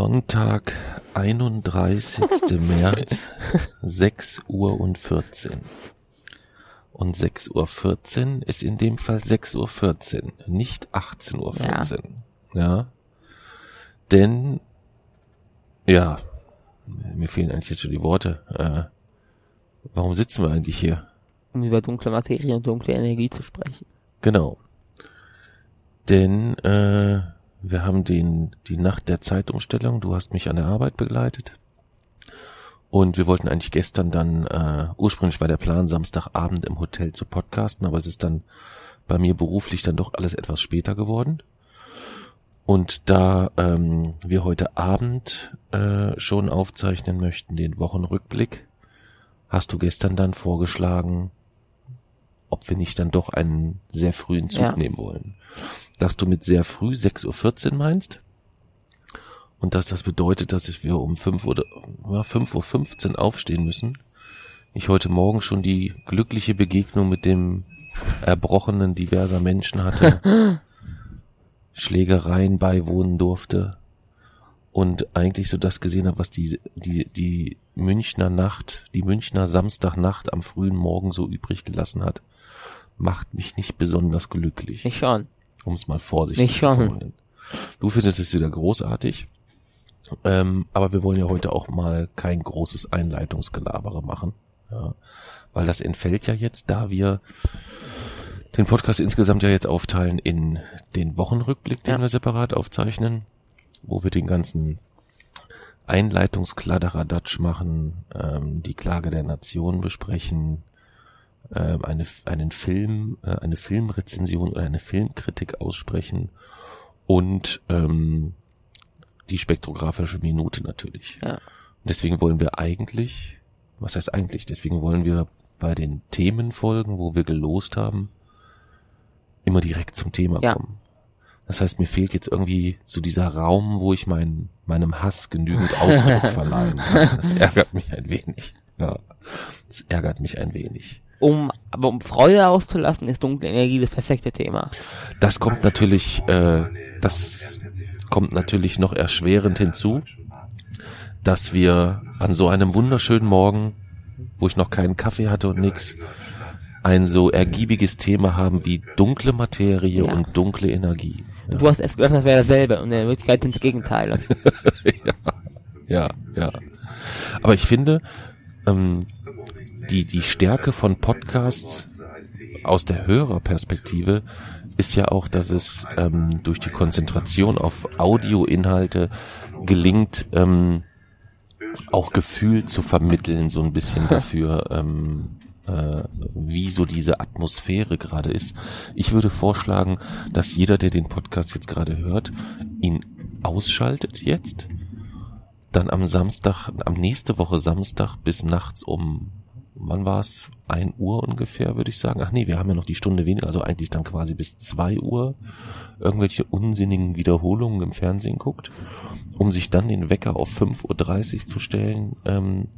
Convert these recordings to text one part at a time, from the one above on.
Sonntag, 31. März, 6 Uhr und 14. Und 6 Uhr 14 ist in dem Fall 6 Uhr 14, nicht 18 Uhr 14. Ja. ja. Denn, ja, mir fehlen eigentlich jetzt schon die Worte. Äh, warum sitzen wir eigentlich hier? Um über dunkle Materie und dunkle Energie zu sprechen. Genau. Denn, äh, wir haben den, die Nacht der Zeitumstellung. Du hast mich an der Arbeit begleitet. Und wir wollten eigentlich gestern dann, äh, ursprünglich war der Plan, Samstagabend im Hotel zu podcasten, aber es ist dann bei mir beruflich dann doch alles etwas später geworden. Und da ähm, wir heute Abend äh, schon aufzeichnen möchten, den Wochenrückblick, hast du gestern dann vorgeschlagen, ob wir nicht dann doch einen sehr frühen Zug ja. nehmen wollen. Dass du mit sehr früh 6.14 Uhr meinst und dass das bedeutet, dass wir um 5 Uhr, ja, 5.15 Uhr aufstehen müssen. Ich heute Morgen schon die glückliche Begegnung mit dem Erbrochenen diverser Menschen hatte, Schlägereien beiwohnen durfte und eigentlich so das gesehen habe, was die, die, die Münchner Nacht, die Münchner Samstagnacht am frühen Morgen so übrig gelassen hat macht mich nicht besonders glücklich. Ich schon. Um es mal vorsichtig ich zu formulieren. Du findest es wieder großartig. Ähm, aber wir wollen ja heute auch mal kein großes Einleitungsgelabere machen. Ja, weil das entfällt ja jetzt, da wir den Podcast insgesamt ja jetzt aufteilen in den Wochenrückblick, den ja. wir separat aufzeichnen, wo wir den ganzen Einleitungskladderadatsch machen, ähm, die Klage der Nation besprechen, äh, eine, einen Film, äh, eine Filmrezension oder eine Filmkritik aussprechen und ähm, die spektrographische Minute natürlich. Ja. deswegen wollen wir eigentlich, was heißt eigentlich, deswegen wollen wir bei den Themenfolgen, wo wir gelost haben, immer direkt zum Thema ja. kommen. Das heißt, mir fehlt jetzt irgendwie so dieser Raum, wo ich mein, meinem Hass genügend Ausdruck verleihen kann. Das ärgert mich ein wenig. Ja, das ärgert mich ein wenig. Um, aber um Freude auszulassen, ist dunkle Energie das perfekte Thema. Das kommt natürlich, äh, das kommt natürlich noch erschwerend hinzu, dass wir an so einem wunderschönen Morgen, wo ich noch keinen Kaffee hatte und nix, ein so ergiebiges Thema haben wie dunkle Materie ja. und dunkle Energie. Ja. Du hast erst gedacht, das wäre dasselbe und in Wirklichkeit sind es Gegenteile. ja, ja, ja. Aber ich finde, ähm, die, die Stärke von Podcasts aus der Hörerperspektive ist ja auch, dass es ähm, durch die Konzentration auf Audioinhalte gelingt, ähm, auch Gefühl zu vermitteln, so ein bisschen dafür, ähm, äh, wie so diese Atmosphäre gerade ist. Ich würde vorschlagen, dass jeder, der den Podcast jetzt gerade hört, ihn ausschaltet jetzt, dann am Samstag, am nächste Woche Samstag bis nachts um wann war es? Ein Uhr ungefähr, würde ich sagen. Ach nee, wir haben ja noch die Stunde weniger, also eigentlich dann quasi bis zwei Uhr irgendwelche unsinnigen Wiederholungen im Fernsehen guckt, um sich dann den Wecker auf 5.30 Uhr zu stellen, ähm,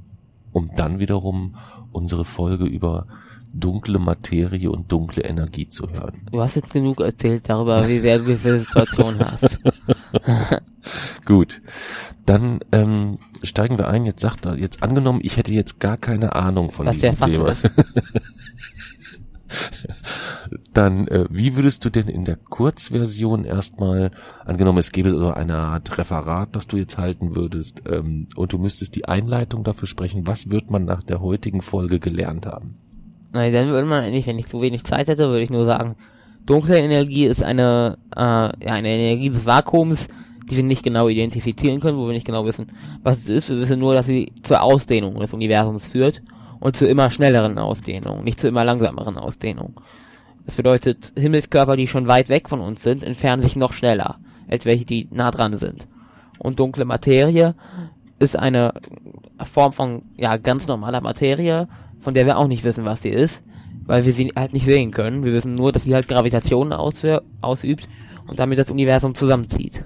um dann wiederum unsere Folge über dunkle Materie und dunkle Energie zu hören. Du hast jetzt genug erzählt darüber, wie sehr du diese Situation hast. Gut. Dann ähm, steigen wir ein. Jetzt sagt er, jetzt angenommen, ich hätte jetzt gar keine Ahnung von Was diesem Thema. Dann, äh, wie würdest du denn in der Kurzversion erstmal, angenommen es gäbe so eine Art Referat, das du jetzt halten würdest, ähm, und du müsstest die Einleitung dafür sprechen, was wird man nach der heutigen Folge gelernt haben? Nein, dann würde man eigentlich, wenn ich so wenig Zeit hätte, würde ich nur sagen, dunkle Energie ist eine, äh, ja, eine Energie des Vakuums, die wir nicht genau identifizieren können, wo wir nicht genau wissen, was es ist. Wir wissen nur, dass sie zur Ausdehnung des Universums führt und zu immer schnelleren Ausdehnungen, nicht zu immer langsameren Ausdehnungen. Das bedeutet, Himmelskörper, die schon weit weg von uns sind, entfernen sich noch schneller, als welche, die nah dran sind. Und dunkle Materie ist eine Form von, ja, ganz normaler Materie, von der wir auch nicht wissen, was sie ist, weil wir sie halt nicht sehen können. Wir wissen nur, dass sie halt Gravitation ausübt und damit das Universum zusammenzieht.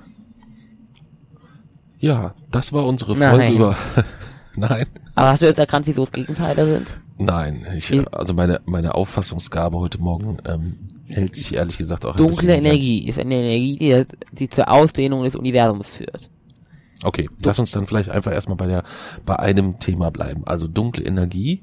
Ja, das war unsere Folge Nein. über. Nein. Aber hast du jetzt erkannt, wieso es Gegenteile sind? Nein, ich, In- also meine, meine Auffassungsgabe heute Morgen ähm, hält sich ehrlich gesagt auch Dunkle Energie ist eine Energie, die, die zur Ausdehnung des Universums führt. Okay, lass uns dann vielleicht einfach erstmal bei der, bei einem Thema bleiben. Also dunkle Energie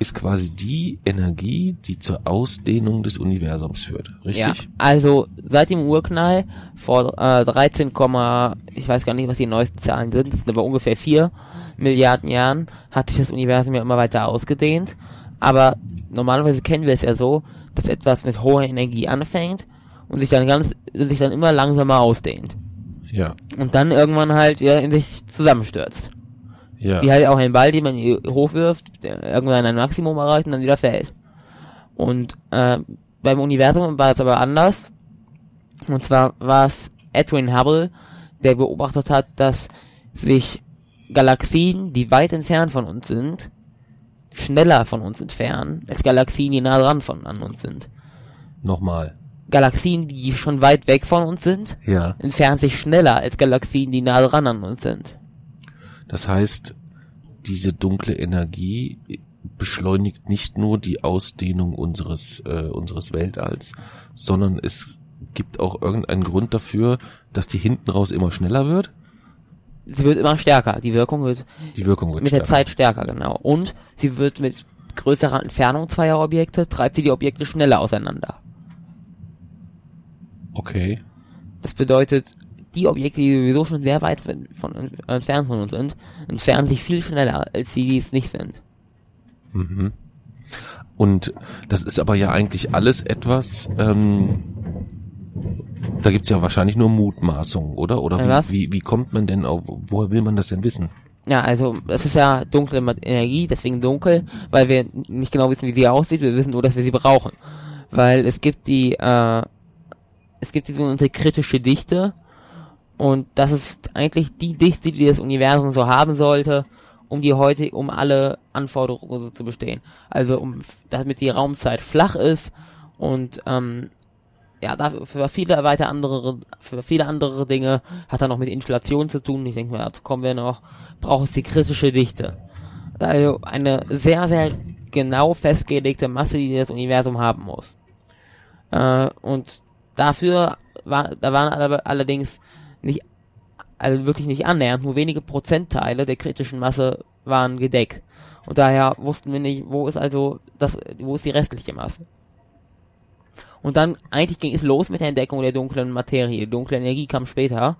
ist quasi die Energie, die zur Ausdehnung des Universums führt. Ja, Richtig? also seit dem Urknall vor äh, 13, Komma- ich weiß gar nicht, was die neuesten Zahlen sind, das sind aber ungefähr 4 Milliarden Jahren, hat sich das Universum ja immer weiter ausgedehnt. Aber normalerweise kennen wir es ja so, dass etwas mit hoher Energie anfängt und sich dann ganz, sich dann immer langsamer ausdehnt. Ja. Und dann irgendwann halt wieder in sich zusammenstürzt. Ja. Wie halt auch ein Ball, den man in die Hoch wirft, der irgendwann ein Maximum erreicht und dann wieder fällt. Und äh, beim Universum war es aber anders. Und zwar war es Edwin Hubble, der beobachtet hat, dass sich Galaxien, die weit entfernt von uns sind, schneller von uns entfernen, als Galaxien, die nah dran von an uns sind. Nochmal. Galaxien, die schon weit weg von uns sind, Ja. entfernen sich schneller als Galaxien, die nah dran an uns sind. Das heißt, diese dunkle Energie beschleunigt nicht nur die Ausdehnung unseres, äh, unseres Weltalls, sondern es gibt auch irgendeinen Grund dafür, dass die hinten raus immer schneller wird. Sie wird immer stärker. Die Wirkung wird Die Wirkung wird mit der stärker. Zeit stärker, genau. Und sie wird mit größerer Entfernung zweier Objekte, treibt sie die Objekte schneller auseinander. Okay. Das bedeutet, die Objekte, die sowieso schon sehr weit von, entfernt von uns sind, entfernen sich viel schneller, als die, die es nicht sind. Mhm. Und das ist aber ja eigentlich alles etwas, ähm, da gibt's ja wahrscheinlich nur Mutmaßungen, oder? Oder wie, wie, wie kommt man denn auf, woher will man das denn wissen? Ja, also es ist ja dunkle Energie, deswegen dunkel, weil wir nicht genau wissen, wie sie aussieht, wir wissen nur, dass wir sie brauchen. Weil es gibt die, äh, es gibt die sogenannte kritische Dichte und das ist eigentlich die Dichte, die das Universum so haben sollte, um die heute, um alle Anforderungen so zu bestehen. Also um, damit die Raumzeit flach ist und ähm, ja, für viele weiter andere, für viele andere Dinge hat er noch mit Inflation zu tun. Ich denke mal, dazu kommen wir noch. Braucht es die kritische Dichte. Also eine sehr, sehr genau festgelegte Masse, die das Universum haben muss. Äh, und dafür war, da waren alle, allerdings nicht, also wirklich nicht annähernd, nur wenige Prozentteile der kritischen Masse waren gedeckt. Und daher wussten wir nicht, wo ist also das, wo ist die restliche Masse. Und dann, eigentlich ging es los mit der Entdeckung der dunklen Materie. Die dunkle Energie kam später.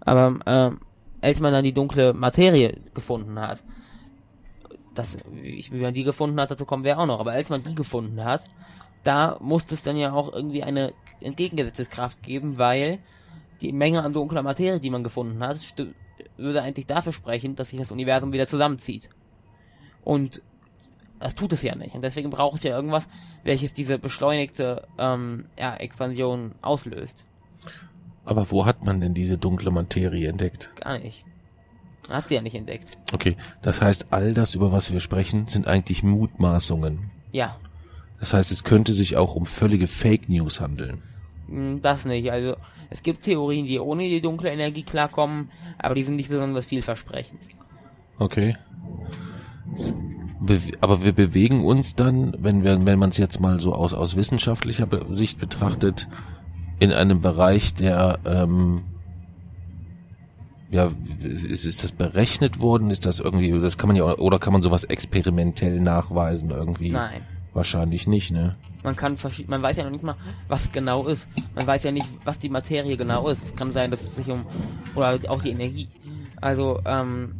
Aber ähm, als man dann die dunkle Materie gefunden hat, das, wie man die gefunden hat, dazu kommen wir auch noch. Aber als man die gefunden hat, da musste es dann ja auch irgendwie eine entgegengesetzte Kraft geben, weil die Menge an dunkler Materie, die man gefunden hat, würde eigentlich dafür sprechen, dass sich das Universum wieder zusammenzieht. Und das tut es ja nicht. Und deswegen braucht es ja irgendwas, welches diese beschleunigte ähm, ja, Expansion auslöst. Aber wo hat man denn diese dunkle Materie entdeckt? Gar nicht. Man hat sie ja nicht entdeckt. Okay, das heißt, all das, über was wir sprechen, sind eigentlich Mutmaßungen. Ja, Das heißt, es könnte sich auch um völlige Fake News handeln. Mh, das nicht. Also es gibt Theorien, die ohne die dunkle Energie klarkommen, aber die sind nicht besonders vielversprechend. Okay. Be aber wir bewegen uns dann, wenn wir, wenn man es jetzt mal so aus, aus wissenschaftlicher Sicht betrachtet, in einem Bereich, der, ähm, ja, ist, ist das berechnet worden? Ist das irgendwie, das kann man ja, oder kann man sowas experimentell nachweisen irgendwie? Nein. Wahrscheinlich nicht, ne? Man kann verschied man weiß ja noch nicht mal, was genau ist. Man weiß ja nicht, was die Materie genau ist. Es kann sein, dass es sich um oder auch die Energie. Also ähm,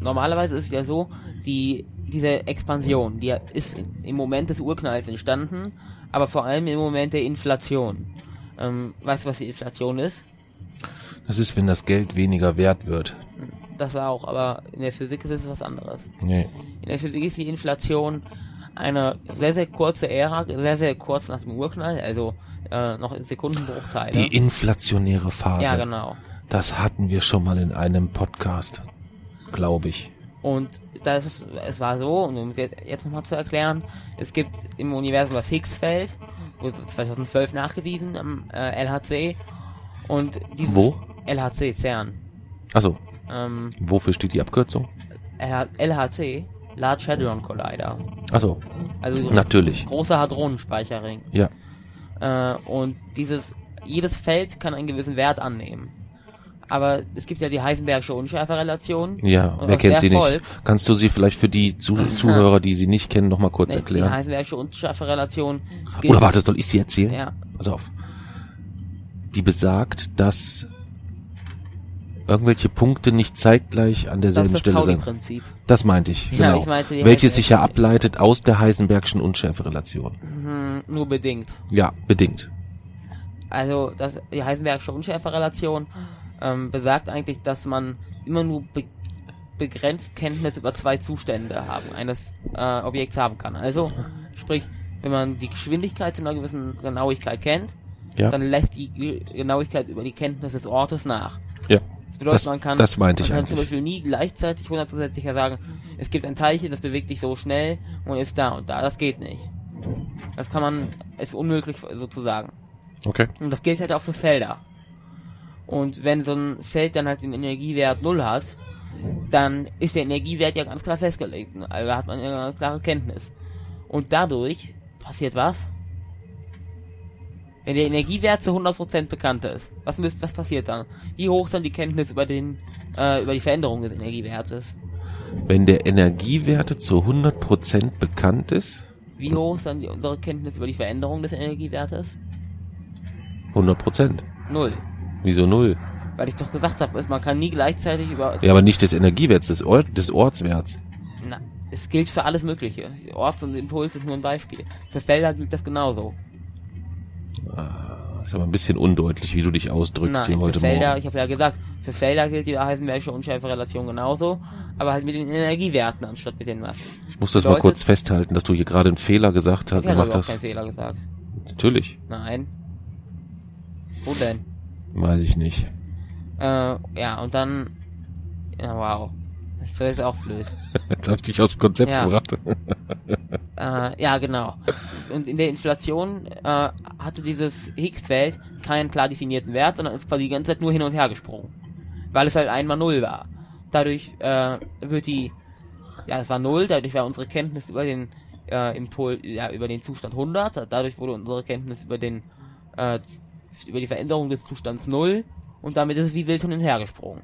normalerweise ist es ja so, die diese Expansion, die ist im Moment des Urknalls entstanden, aber vor allem im Moment der Inflation. Ähm, weißt du, was die Inflation ist? Das ist, wenn das Geld weniger wert wird. Das auch, aber in der Physik ist es was anderes. Nee. In der Physik ist die Inflation eine sehr, sehr kurze Ära, sehr, sehr kurz nach dem Urknall, also äh, noch in Sekundenbruchteile. Die inflationäre Phase. ja, genau. Das hatten wir schon mal in einem Podcast, glaube ich. Und da ist es, war so, um es jetzt nochmal zu erklären, es gibt im Universum das Higgs-Feld, wurde 2012 nachgewiesen am äh, LHC. Und dieses Wo? LHC, CERN. Also, Ähm, wofür steht die Abkürzung? LH LHC, Large Hadron Collider. Also, Also natürlich. großer Hadronenspeicherring. Ja. Äh, und dieses, jedes Feld kann einen gewissen Wert annehmen. Aber es gibt ja die Heisenbergsche Unschärferelation. Ja, Und wer kennt sie nicht? folgt- Kannst du sie vielleicht für die Zu Zuhörer, die sie nicht kennen, noch mal kurz Ne, Die erklären? Heisenbergsche Unschärferelation Oder warte, soll ich sie erzählen? Ja, Pass auf. Die besagt, dass irgendwelche Punkte nicht zeitgleich an das ist derselben das Stelle. Pauli-Prinzip. Das meinte ich, Ja, genau. ich meinte Welches sich ja ableitet aus der Heisenbergschen Unschärferelation. Hm, nur bedingt. Ja, bedingt. Also das, die Heisenbergsche Unschärferelation ähm, besagt eigentlich, dass man immer nur be begrenzt Kenntnis über zwei Zustände haben, eines äh, Objekts haben kann. Also, sprich, wenn man die Geschwindigkeit zu einer gewissen Genauigkeit kennt, Ja. dann lässt die Ge- Genauigkeit über die Kenntnis des Ortes nach. Ja. Das bedeutet, Das- man kann, das meinte ich man kann zum. Beispiel nie gleichzeitig hundertprozentig sagen, es gibt ein Teilchen, das bewegt sich so schnell und ist da und da. Das geht nicht. Das kann man, ist unmöglich sozusagen. Okay. Und das gilt halt auch für Felder. Und wenn so ein Feld dann halt den Energiewert null hat, dann ist der Energiewert ja ganz klar festgelegt. Also da hat man ja eine klare Kenntnis. Und dadurch passiert was? Wenn der Energiewert zu 100% bekannt ist, was, müsst, was passiert dann? Wie hoch ist dann die Kenntnis über den, äh, über die Veränderung des Energiewertes? Wenn der Energiewerte zu 100% bekannt ist, Wie hoch ist dann die, unsere Kenntnis über die Veränderung des Energiewertes? 100%. Null. Wieso null? Weil ich doch gesagt habe, man kann nie gleichzeitig über Ja, aber nicht des Energiewerts, des, Ort, des Ortswerts. Na, es gilt für alles Mögliche. Orts und Impuls ist nur ein Beispiel. Für Felder gilt das genauso. Ist aber ein bisschen undeutlich, wie du dich ausdrückst Nein, hier heute Felder, Morgen. ich habe ja gesagt, für Felder gilt die Heisenbergsche Unschärferelation genauso, aber halt mit den Energiewerten anstatt mit den Massen. Ich muss das mal bedeutet- kurz festhalten, dass du hier gerade einen Fehler gesagt hast. Ich habe überhaupt keinen Fehler gesagt. Natürlich. Nein. Wo denn? Weiß ich nicht. Äh, ja, und dann. Ja, wow. Das ist auch blöd. Jetzt hab ich dich aus dem Konzept Ja. gebracht. Äh, ja, genau. Und in der Inflation äh, hatte dieses Higgs-Feld keinen klar definierten Wert, sondern ist quasi die ganze Zeit nur hin und her gesprungen. Weil es halt einmal null war. Dadurch äh, wird die, ja, es war null, dadurch war unsere Kenntnis über den äh, Impul, ja, über den Zustand 100, dadurch wurde unsere Kenntnis über den, äh, über die Veränderung des Zustands null und damit ist es wie wild hin und her gesprungen.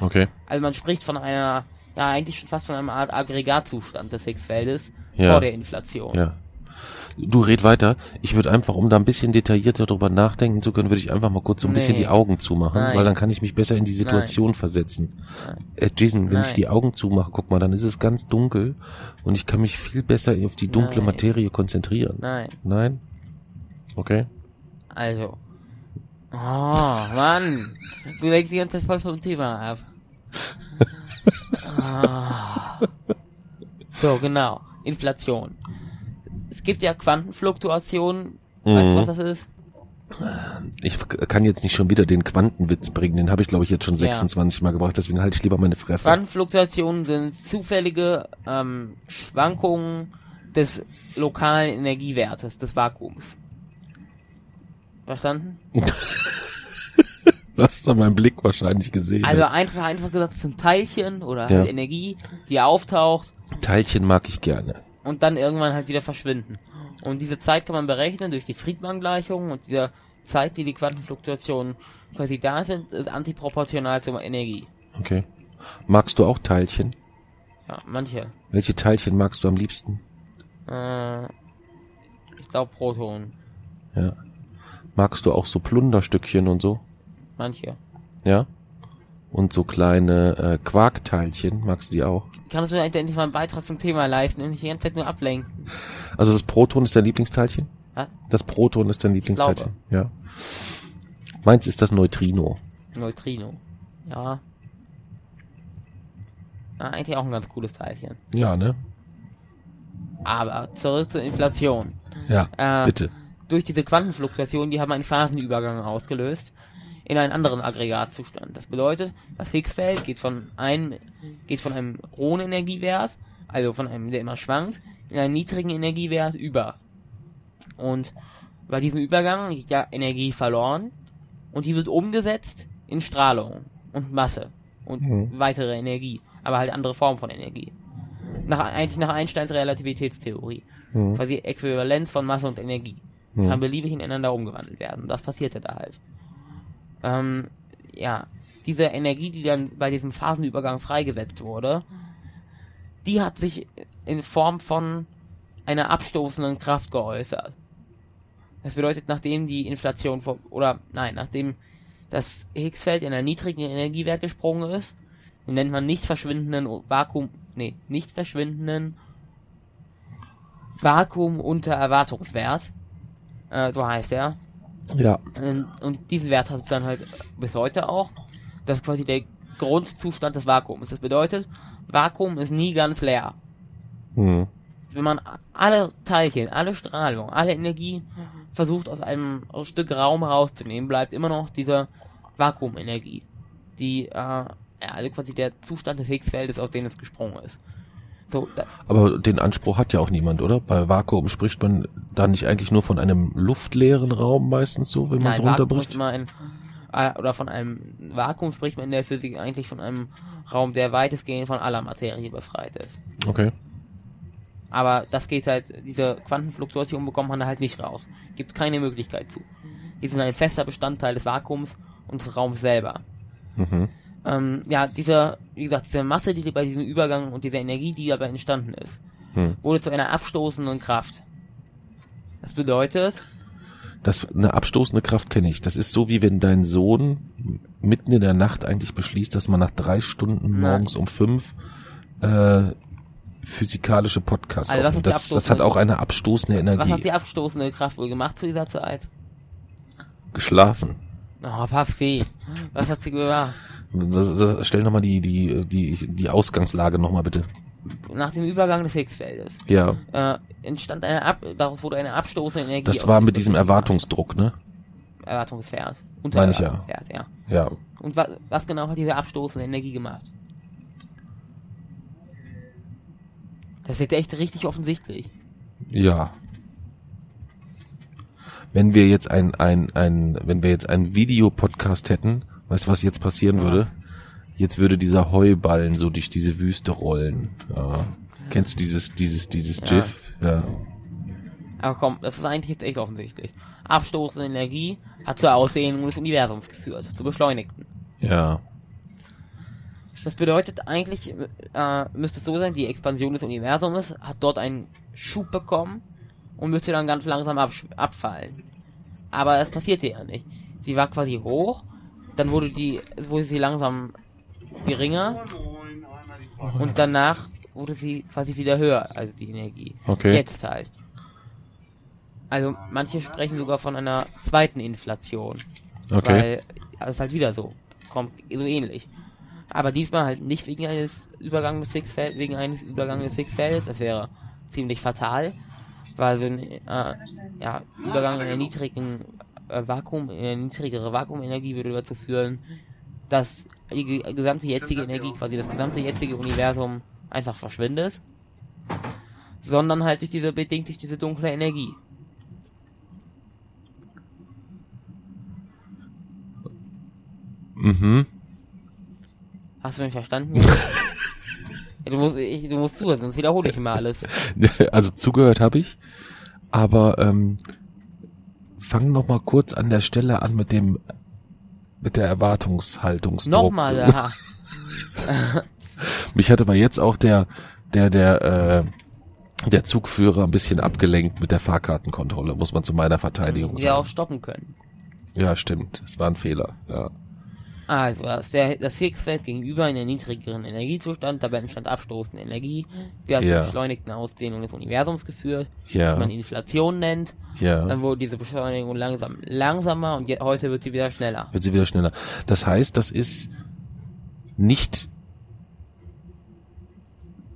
Okay. Also man spricht von einer, ja, eigentlich schon fast von einer Art Aggregatzustand des Higgs-Feldes Ja. vor der Inflation. Ja. Du red weiter. Ich würde einfach, um da ein bisschen detaillierter drüber nachdenken zu können, würde ich einfach mal kurz so ein bisschen Nee. die Augen zumachen, Nein. weil dann kann ich mich besser in die Situation versetzen. Nein. Äh, Jason, wenn ich Nein. die Augen zumache, guck mal, dann ist es ganz dunkel und ich kann mich viel besser auf die dunkle Nein. Materie konzentrieren. Nein, Nein? Okay. also. Oh, Mann. Du lenkst die ganze Zeit voll vom Thema ab. Ah. So, genau. Inflation. Es gibt ja Quantenfluktuationen. Weißt du, Mhm. was das ist? Ich kann jetzt nicht schon wieder den Quantenwitz bringen, den habe ich glaube ich jetzt schon Ja. 26 Mal gebracht, deswegen halte ich lieber meine Fresse. Quantenfluktuationen sind zufällige ähm, Schwankungen des lokalen Energiewertes, des Vakuums. Verstanden? Du hast doch meinen Blick wahrscheinlich gesehen. Also einfach, einfach gesagt, es sind Teilchen oder Ja. halt Energie, die auftaucht Teilchen mag ich gerne. und dann irgendwann halt wieder verschwinden. Und diese Zeit kann man berechnen durch die Friedmann-Gleichung und diese Zeit, die die Quantenfluktuationen quasi da sind, ist antiproportional zur Energie. Okay. Magst du auch Teilchen? Ja, manche. Welche Teilchen magst du am liebsten? Äh, ich glaube Protonen. Ja. Magst du auch so Plunderstückchen und so? Manche. Ja? Und so kleine äh, Quarkteilchen, magst du die auch? Kannst du eigentlich endlich mal einen Beitrag zum Thema leisten und nicht die ganze Zeit nur ablenken? Also das Proton ist dein Lieblingsteilchen? Was? Das Proton ist dein Lieblingsteilchen? Ja. Meins ist das Neutrino. Neutrino. Ja. Ah, eigentlich auch ein ganz cooles Teilchen. Ja, ne? Aber zurück zur Inflation. Ja, Äh, bitte. Durch diese Quantenfluktuation, die haben einen Phasenübergang ausgelöst in einen anderen Aggregatzustand. Das bedeutet, das Higgsfeld geht von einem, geht von einem hohen Energiewert, also von einem, der immer schwankt, in einen niedrigen Energiewert über. Und bei diesem Übergang geht ja Energie verloren und die wird umgesetzt in Strahlung und Masse und Mhm. weitere Energie, aber halt andere Formen von Energie. Nach, eigentlich nach Einsteins Relativitätstheorie. Mhm. Quasi Äquivalenz von Masse und Energie. Mhm. Kann beliebig ineinander umgewandelt werden. Das passierte da halt. Ähm, ja, diese Energie, die dann bei diesem Phasenübergang freigesetzt wurde, die hat sich in Form von einer abstoßenden Kraft geäußert. Das bedeutet, nachdem die Inflation vor, oder nein, nachdem das Higgsfeld in einen niedrigen Energiewert gesprungen ist, den nennt man nicht verschwindenden Vakuum, nee, nicht verschwindenden Vakuum unter Erwartungswert, äh, so heißt er. Ja. Und, und diesen Wert hat es dann halt bis heute auch. Das ist quasi der Grundzustand des Vakuums. Das bedeutet, Vakuum ist nie ganz leer. Mhm. Wenn man alle Teilchen, alle Strahlung, alle Energie versucht aus einem Stück Raum herauszunehmen, bleibt immer noch diese Vakuumenergie. Die, äh, ja, also quasi der Zustand des Higgsfeldes, aus dem es gesprungen ist. So, Aber den Anspruch hat ja auch niemand, oder? Bei Vakuum spricht man da nicht eigentlich nur von einem luftleeren Raum meistens so, wenn man es Nein, runterbricht? immer ein, äh, oder von einem Vakuum spricht man in der Physik eigentlich von einem Raum, der weitestgehend von aller Materie befreit ist. Okay. Aber das geht halt, diese Quantenfluktuation bekommt man da halt nicht raus. Gibt keine Möglichkeit zu. Die sind ein fester Bestandteil des Vakuums und des Raums selber. Mhm. Ähm, ja, diese, wie gesagt, diese Masse, die bei diesem Übergang und diese Energie, die dabei entstanden ist, Hm. wurde zu einer abstoßenden Kraft. Das bedeutet, Das, eine abstoßende Kraft kenne ich. Das ist so, wie wenn dein Sohn mitten in der Nacht eigentlich beschließt, dass man nach drei Stunden morgens um fünf äh, physikalische Podcasts Also aufnimmt. Das, das hat auch eine abstoßende was hat Energie. die abstoßende Kraft wohl gemacht zu dieser Zeit? Geschlafen. Oh, Papi, was hat sie gemacht? Das, das, stell nochmal die, die, die, die Ausgangslage nochmal bitte. Nach dem Übergang des Higgsfeldes Ja, äh, entstand eine Ab daraus wurde eine abstoßende Energie. das war mit diesem. Erwartungsdruck, ne? Erwartungswert. Meine ich ja. Ja. Ja. Und wa was genau hat diese abstoßende Energie gemacht? Das ist echt richtig offensichtlich. Ja. Wenn wir jetzt ein, ein, ein, wenn wir jetzt einen Videopodcast hätten, weißt du, was jetzt passieren würde? Jetzt würde dieser Heuballen so durch diese Wüste rollen. Ja. Kennst du dieses, dieses, dieses Ja. GIF? Ja. Aber komm, das ist eigentlich jetzt echt offensichtlich. Abstoßende Energie hat zur Ausdehnung des Universums geführt, zur beschleunigten. Ja. Das bedeutet eigentlich, äh, müsste es so sein, die Expansion des Universums hat dort einen Schub bekommen und müsste dann ganz langsam abfallen. Aber das passierte ja nicht. Sie war quasi hoch, dann wurde die, wurde sie langsam geringer und danach wurde sie quasi wieder höher, also die Energie. Okay. Jetzt halt. Also manche sprechen sogar von einer zweiten Inflation. Okay. Weil es halt wieder so kommt, so ähnlich. Aber diesmal halt nicht wegen eines Übergangs des Sixfeld, wegen eines Übergangs des Sixfeldes, das wäre ziemlich fatal, weil so ein äh, ja, Übergang in der niedrigen Vakuum, in eine niedrigere Vakuumenergie würde dazu führen, dass die ge- gesamte jetzige Energie, quasi das gesamte jetzige Universum einfach verschwindet, sondern halt durch diese bedingt durch diese dunkle Energie. Mhm. Hast du mich verstanden? ja, du musst, ich, du musst zuhören, sonst wiederhole ich immer alles. Also zugehört habe ich, aber ähm, fang noch mal kurz an der Stelle an mit dem mit der Erwartungshaltungsdruck. Nochmal, ja. Mich hat aber jetzt auch der der der äh, der Zugführer ein bisschen abgelenkt mit der Fahrkartenkontrolle, muss man zu meiner Verteidigung Wir auch sagen. stoppen können. Ja, stimmt. Es war ein Fehler. Ja. Also, das, der, das Higgsfeld gegenüber in einem niedrigeren Energiezustand, dabei entstand abstoßende Energie, die hat Ja. zur beschleunigten Ausdehnung des Universums geführt, Ja. man Inflation nennt. Ja. Dann wurde diese Beschleunigung langsam langsamer und je, heute wird sie wieder schneller. Wird sie wieder schneller. Das heißt, das ist nicht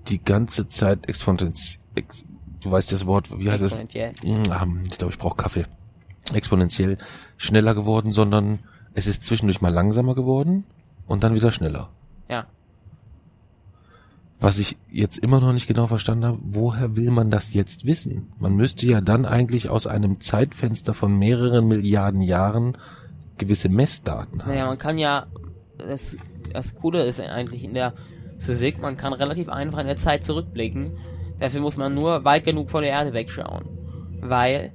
die ganze Zeit exponentiell. Ex du weißt das Wort, wie heißt es? Exponentiell. Mm, Ich glaube, ich brauche Kaffee. Exponentiell schneller geworden, sondern es ist zwischendurch mal langsamer geworden und dann wieder schneller. Ja. Was ich jetzt immer noch nicht genau verstanden habe, woher will man das jetzt wissen? Man müsste ja dann eigentlich aus einem Zeitfenster von mehreren Milliarden Jahren gewisse Messdaten haben. Naja, man kann ja, das, das Coole ist eigentlich in der Physik, man kann relativ einfach in der Zeit zurückblicken. Dafür muss man nur weit genug von der Erde wegschauen. Weil,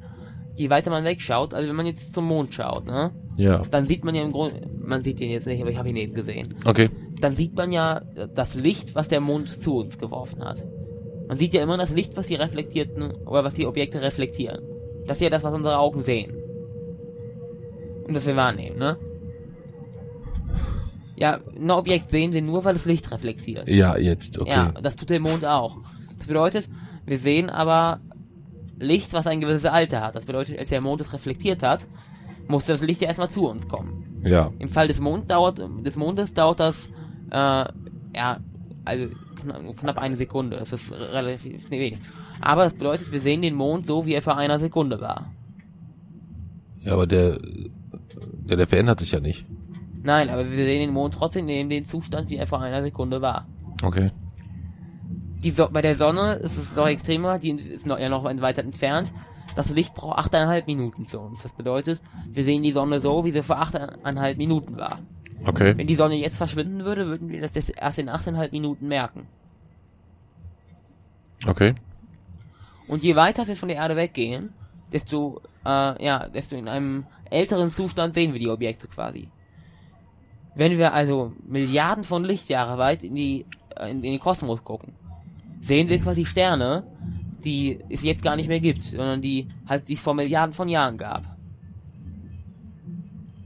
je weiter man wegschaut, also wenn man jetzt zum Mond schaut, ne, Ja. dann sieht man ja im Grunde, man sieht den jetzt nicht, aber ich habe ihn eben gesehen. Okay. Dann sieht man ja das Licht, was der Mond zu uns geworfen hat. Man sieht ja immer das Licht, was die reflektierten, oder was die Objekte reflektieren. Das ist ja das, was unsere Augen sehen. Und das wir wahrnehmen, ne? Ja, ein Objekt sehen wir nur, weil das Licht reflektiert. Ja, jetzt, okay. Ja, das tut der Mond auch. Das bedeutet, wir sehen aber Licht, was ein gewisses Alter hat. Das bedeutet, als der Mond es reflektiert hat, musste das Licht ja erstmal zu uns kommen. Ja. Im Fall des Mond dauert, des Mondes dauert das, äh, ja, also knapp, knapp eine Sekunde. Das ist relativ wenig. Aber das bedeutet, wir sehen den Mond so, wie er vor einer Sekunde war. Ja, aber der, der, der verändert sich ja nicht. Nein, aber wir sehen den Mond trotzdem in dem Zustand, wie er vor einer Sekunde war. Okay. Die so bei der Sonne ist es noch extremer, die ist noch, ja noch weiter entfernt. Das Licht braucht achteinhalb Minuten zu uns. Das bedeutet, wir sehen die Sonne so, wie sie vor achteinhalb Minuten war. Okay. Wenn die Sonne jetzt verschwinden würde, würden wir das erst in achteinhalb Minuten merken. Okay. Und je weiter wir von der Erde weggehen, desto, äh, ja, desto in einem älteren Zustand sehen wir die Objekte quasi. Wenn wir also Milliarden von Lichtjahre weit in die, äh, in, in den Kosmos gucken, sehen wir quasi Sterne, die es jetzt gar nicht mehr gibt, sondern die halt die es vor Milliarden von Jahren gab.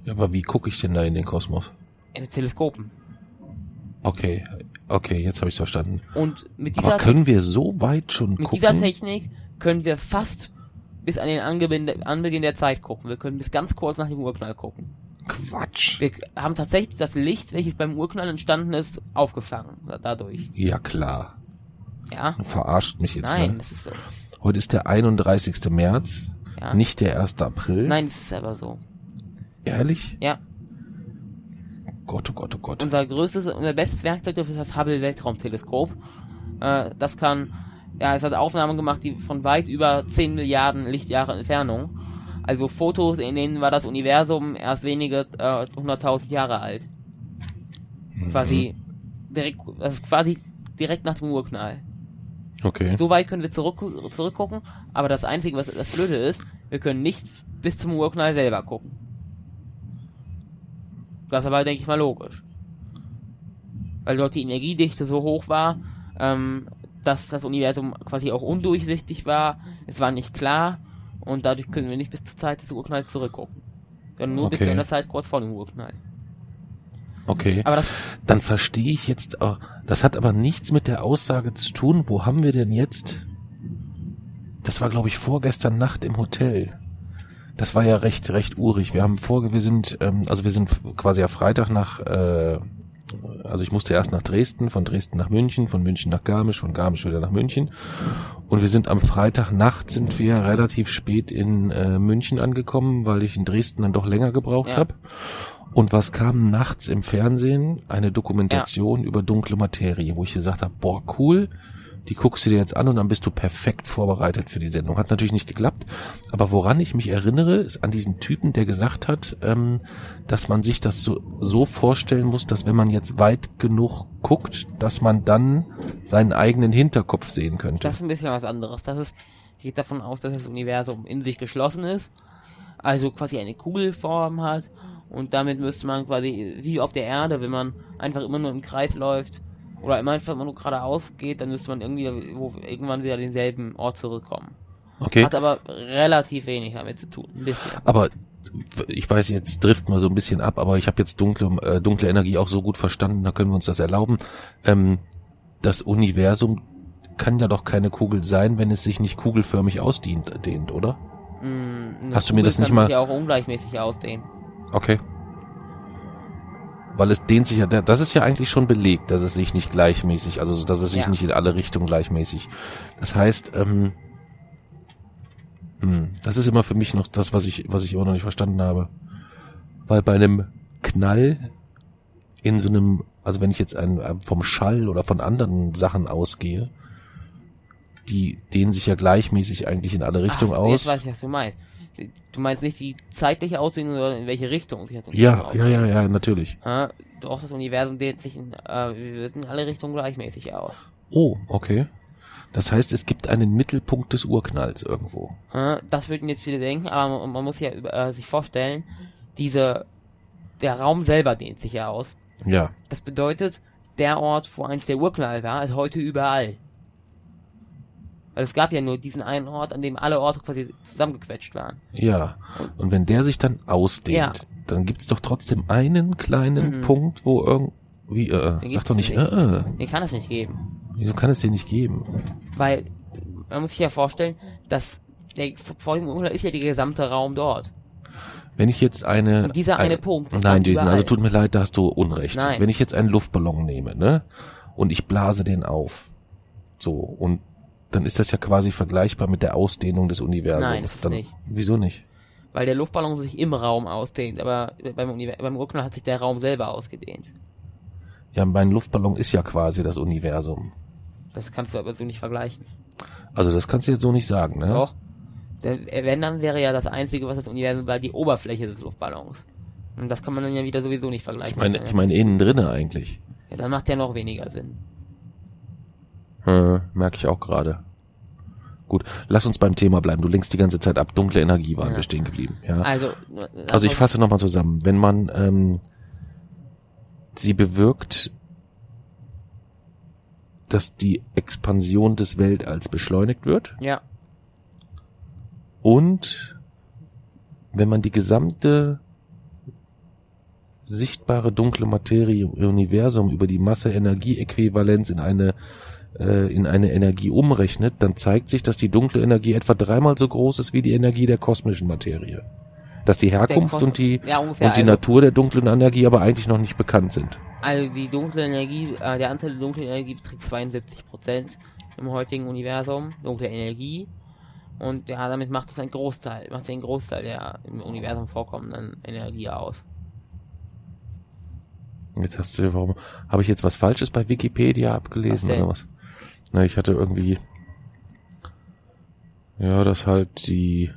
Ja, aber wie gucke ich denn da in den Kosmos? In Teleskopen. Okay. Okay, jetzt habe ich verstanden. Und mit Aber dieser, können wir so weit schon mit gucken? dieser Technik können wir fast bis an den Anbeginn der Zeit gucken. Wir können bis ganz kurz nach dem Urknall gucken. Quatsch. Wir haben tatsächlich das Licht, welches beim Urknall entstanden ist, aufgefangen. da- Dadurch. Ja, klar. Ja? Du verarscht mich jetzt, Nein, ne? das ist so. Heute ist der 31. März, Ja. nicht der 1. April. Nein, das ist aber so. Ehrlich? Ja. Gott, oh Gott, oh Gott. Unser größtes, unser bestes Werkzeug dafür ist das Hubble Weltraumteleskop. Äh, das kann, ja, es hat Aufnahmen gemacht, die von weit über 10 Milliarden Lichtjahre Entfernung. Also Fotos, in denen war das Universum erst wenige äh, 100.000 Jahre alt. Quasi direkt, das ist quasi direkt nach dem Urknall. Okay. So weit können wir zurück, zurückgucken, aber das Einzige, was das Blöde ist, wir können nicht bis zum Urknall selber gucken. Das ist aber, denke ich mal, logisch. Weil dort die Energiedichte so hoch war, ähm, dass das Universum quasi auch undurchsichtig war, es war nicht klar und dadurch können wir nicht bis zur Zeit des Urknalls zurückgucken. Sondern nur bis Okay. zu einer Zeit kurz vor dem Urknall. Okay. Aber das, Dann verstehe ich jetzt, auch- das hat aber nichts mit der Aussage zu tun, wo haben wir denn jetzt? Das war, glaube ich, vorgestern Nacht im Hotel. Das war ja recht, recht urig. Wir haben vorge, wir sind, ähm, also wir sind quasi am Freitag nach, äh, also ich musste erst nach Dresden, von Dresden nach München, von München nach Garmisch, von Garmisch wieder nach München. Und wir sind am Freitagnacht sind wir relativ spät in äh, München angekommen, weil ich in Dresden dann doch länger gebraucht Ja. habe. Und was kam nachts im Fernsehen? Eine Dokumentation über dunkle Materie, wo ich gesagt habe, boah, cool, die guckst du dir jetzt an und dann bist du perfekt vorbereitet für die Sendung. Hat natürlich nicht geklappt, aber woran ich mich erinnere, ist an diesen Typen, der gesagt hat, ähm, dass man sich das so, so vorstellen muss, dass wenn man jetzt weit genug guckt, dass man dann seinen eigenen Hinterkopf sehen könnte. Das ist ein bisschen was anderes. Das ist, geht davon aus, dass das Universum in sich geschlossen ist, also quasi eine Kugelform hat und damit müsste man quasi, wie auf der Erde, wenn man einfach immer nur im Kreis läuft oder immer einfach immer nur geradeaus geht, dann müsste man irgendwie wo, irgendwann wieder an denselben Ort zurückkommen. okay. Hat aber relativ wenig damit zu tun. Ein bisschen. Aber ich weiß, jetzt trifft mal so ein bisschen ab, aber ich habe jetzt dunkle, äh, dunkle Energie auch so gut verstanden, da können wir uns das erlauben. Ähm, das Universum kann ja doch keine Kugel sein, wenn es sich nicht kugelförmig ausdehnt, dehnt, oder? Mm, Hast du mir das nicht kann mal- sich ja auch ungleichmäßig ausdehnen. Okay. Weil es dehnt sich ja, das ist ja eigentlich schon belegt, dass es sich nicht gleichmäßig, also dass es sich Ja. nicht in alle Richtungen gleichmäßig. Das heißt, ähm, Hm, das ist immer für mich noch das, was ich, was ich immer noch nicht verstanden habe. Weil bei einem Knall in so einem, also wenn ich jetzt ein, äh, vom Schall oder von anderen Sachen ausgehe, die dehnen sich ja gleichmäßig eigentlich in alle Richtungen Ach, aus. Jetzt weiß ich, was du meinst. Du meinst nicht die zeitliche Ausdehnung, sondern in welche Richtung sich das Ja, ja, ja, ja, natürlich. Ja, doch, das Universum dehnt sich in, äh, wir wissen, in alle Richtungen gleichmäßig aus. Oh, okay. Das heißt, es gibt einen Mittelpunkt des Urknalls irgendwo. Ja, das würden jetzt viele denken, aber man, man muss ja äh, sich vorstellen, diese, der Raum selber dehnt sich ja aus. Ja, Das bedeutet, der Ort, wo einst der Urknall war, ist heute überall. Weil es gab ja nur diesen einen Ort, an dem alle Orte quasi zusammengequetscht waren. ja. Und wenn der sich dann ausdehnt, Ja. dann gibt's doch trotzdem einen kleinen Mhm. Punkt, wo irgendwie, äh, Den sag doch nicht, nicht. äh, äh, Den kann es nicht geben. wieso kann es den nicht geben? Weil, man muss sich ja vorstellen, dass der, vor dem Urknall ist ja der gesamte Raum dort. Wenn ich jetzt eine... Und dieser eine Punkt ist Nein, Jason, überall. also tut mir leid, da hast du Unrecht. Nein. Wenn ich jetzt einen Luftballon nehme, ne, und ich blase den auf, so, und dann ist das ja quasi vergleichbar mit der Ausdehnung des Universums. Nein, ist dann, nicht. Wieso nicht? Weil der Luftballon sich im Raum ausdehnt, aber beim, beim Urknall hat sich der Raum selber ausgedehnt. Ja, mein Luftballon ist ja quasi das Universum. Das kannst du aber so nicht vergleichen. Also das kannst du jetzt so nicht sagen, ne? Doch. Wenn, dann wäre ja das Einzige, was das Universum war, die Oberfläche des Luftballons. Und das kann man dann ja wieder sowieso nicht vergleichen. Ich meine, ich meine innen drinne eigentlich. ja, dann macht ja noch weniger Sinn. Hm, merke ich auch gerade. Gut, lass uns beim Thema bleiben. Du lenkst die ganze Zeit ab. Dunkle Energie waren Ja. wir stehen geblieben. Ja. Also, Also ich fasse nochmal zusammen. Wenn man ähm, sie bewirkt, dass die Expansion des Weltalls beschleunigt wird Ja, und wenn man die gesamte sichtbare dunkle Materie im Universum über die Masse-Energie-Äquivalenz in eine äh, in eine Energie umrechnet, dann zeigt sich, dass die dunkle Energie etwa dreimal so groß ist wie die Energie der kosmischen Materie. Dass die Herkunft und die ja, und die also- Natur der dunklen Energie aber eigentlich noch nicht bekannt sind. Also die dunkle Energie, äh, der Anteil der dunklen Energie beträgt 72% im heutigen Universum, dunkle Energie. Und ja, damit macht es einen Großteil, macht einen Großteil der im Universum vorkommenden Energie aus. Jetzt hast du, warum habe ich jetzt was Falsches bei Wikipedia abgelesen Was oder was? Na, ich hatte irgendwie, ja, dass halt die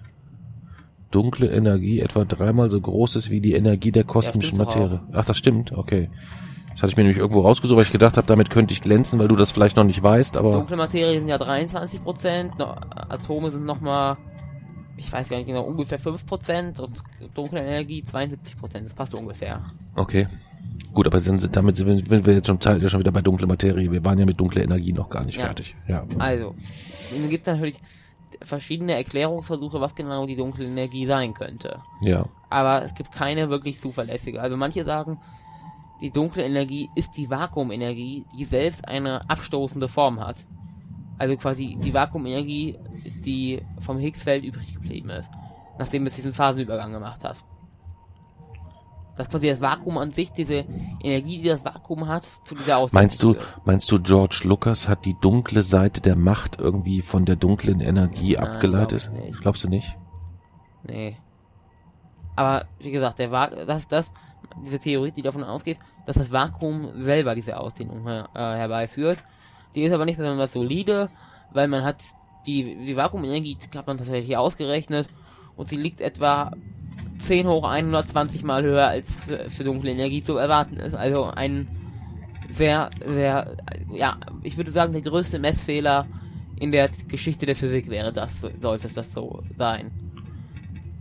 dunkle Energie etwa dreimal so groß ist wie die Energie der kosmischen doch Materie. Ach, das stimmt, okay. Das hatte ich mir nämlich irgendwo rausgesucht, weil ich gedacht habe, damit könnte ich glänzen, weil du das vielleicht noch nicht weißt, aber Dunkle Materie sind ja 23%, no, Atome sind nochmal, ich weiß gar nicht genau, ungefähr 5% und dunkle Energie 72%, das passt ungefähr. okay. Gut, aber dann, damit sind wir, jetzt schon Teil, schon wieder bei dunkle Materie. Wir waren ja mit dunkler Energie noch gar nicht Ja. fertig. Ja. Also, dann gibt es natürlich verschiedene Erklärungsversuche, was genau die dunkle Energie sein könnte. Ja. aber es gibt keine wirklich zuverlässige. Also manche sagen, die dunkle Energie ist die Vakuumenergie, die selbst eine abstoßende Form hat. Also quasi die Vakuumenergie, die vom Higgsfeld übrig geblieben ist, nachdem es diesen Phasenübergang gemacht hat. Das quasi das Vakuum an sich, diese Energie, die das Vakuum hat, zu dieser Ausdehnung Meinst du, meinst du, George Lucas hat die dunkle Seite der Macht irgendwie von der dunklen Energie Nein, abgeleitet? glaub. Glaubst du nicht? Nee. Aber wie gesagt, der Va das, das, diese Theorie, die davon ausgeht, dass das Vakuum selber diese Ausdehnung her äh, herbeiführt, die ist aber nicht besonders solide, weil man hat die, die Vakuumenergie hat man tatsächlich ausgerechnet und sie liegt etwa 10 hoch 120 mal höher als für, für dunkle Energie zu erwarten ist. Also ein sehr, sehr, ja, ich würde sagen, der größte Messfehler in der Geschichte der Physik wäre das, sollte es das so sein.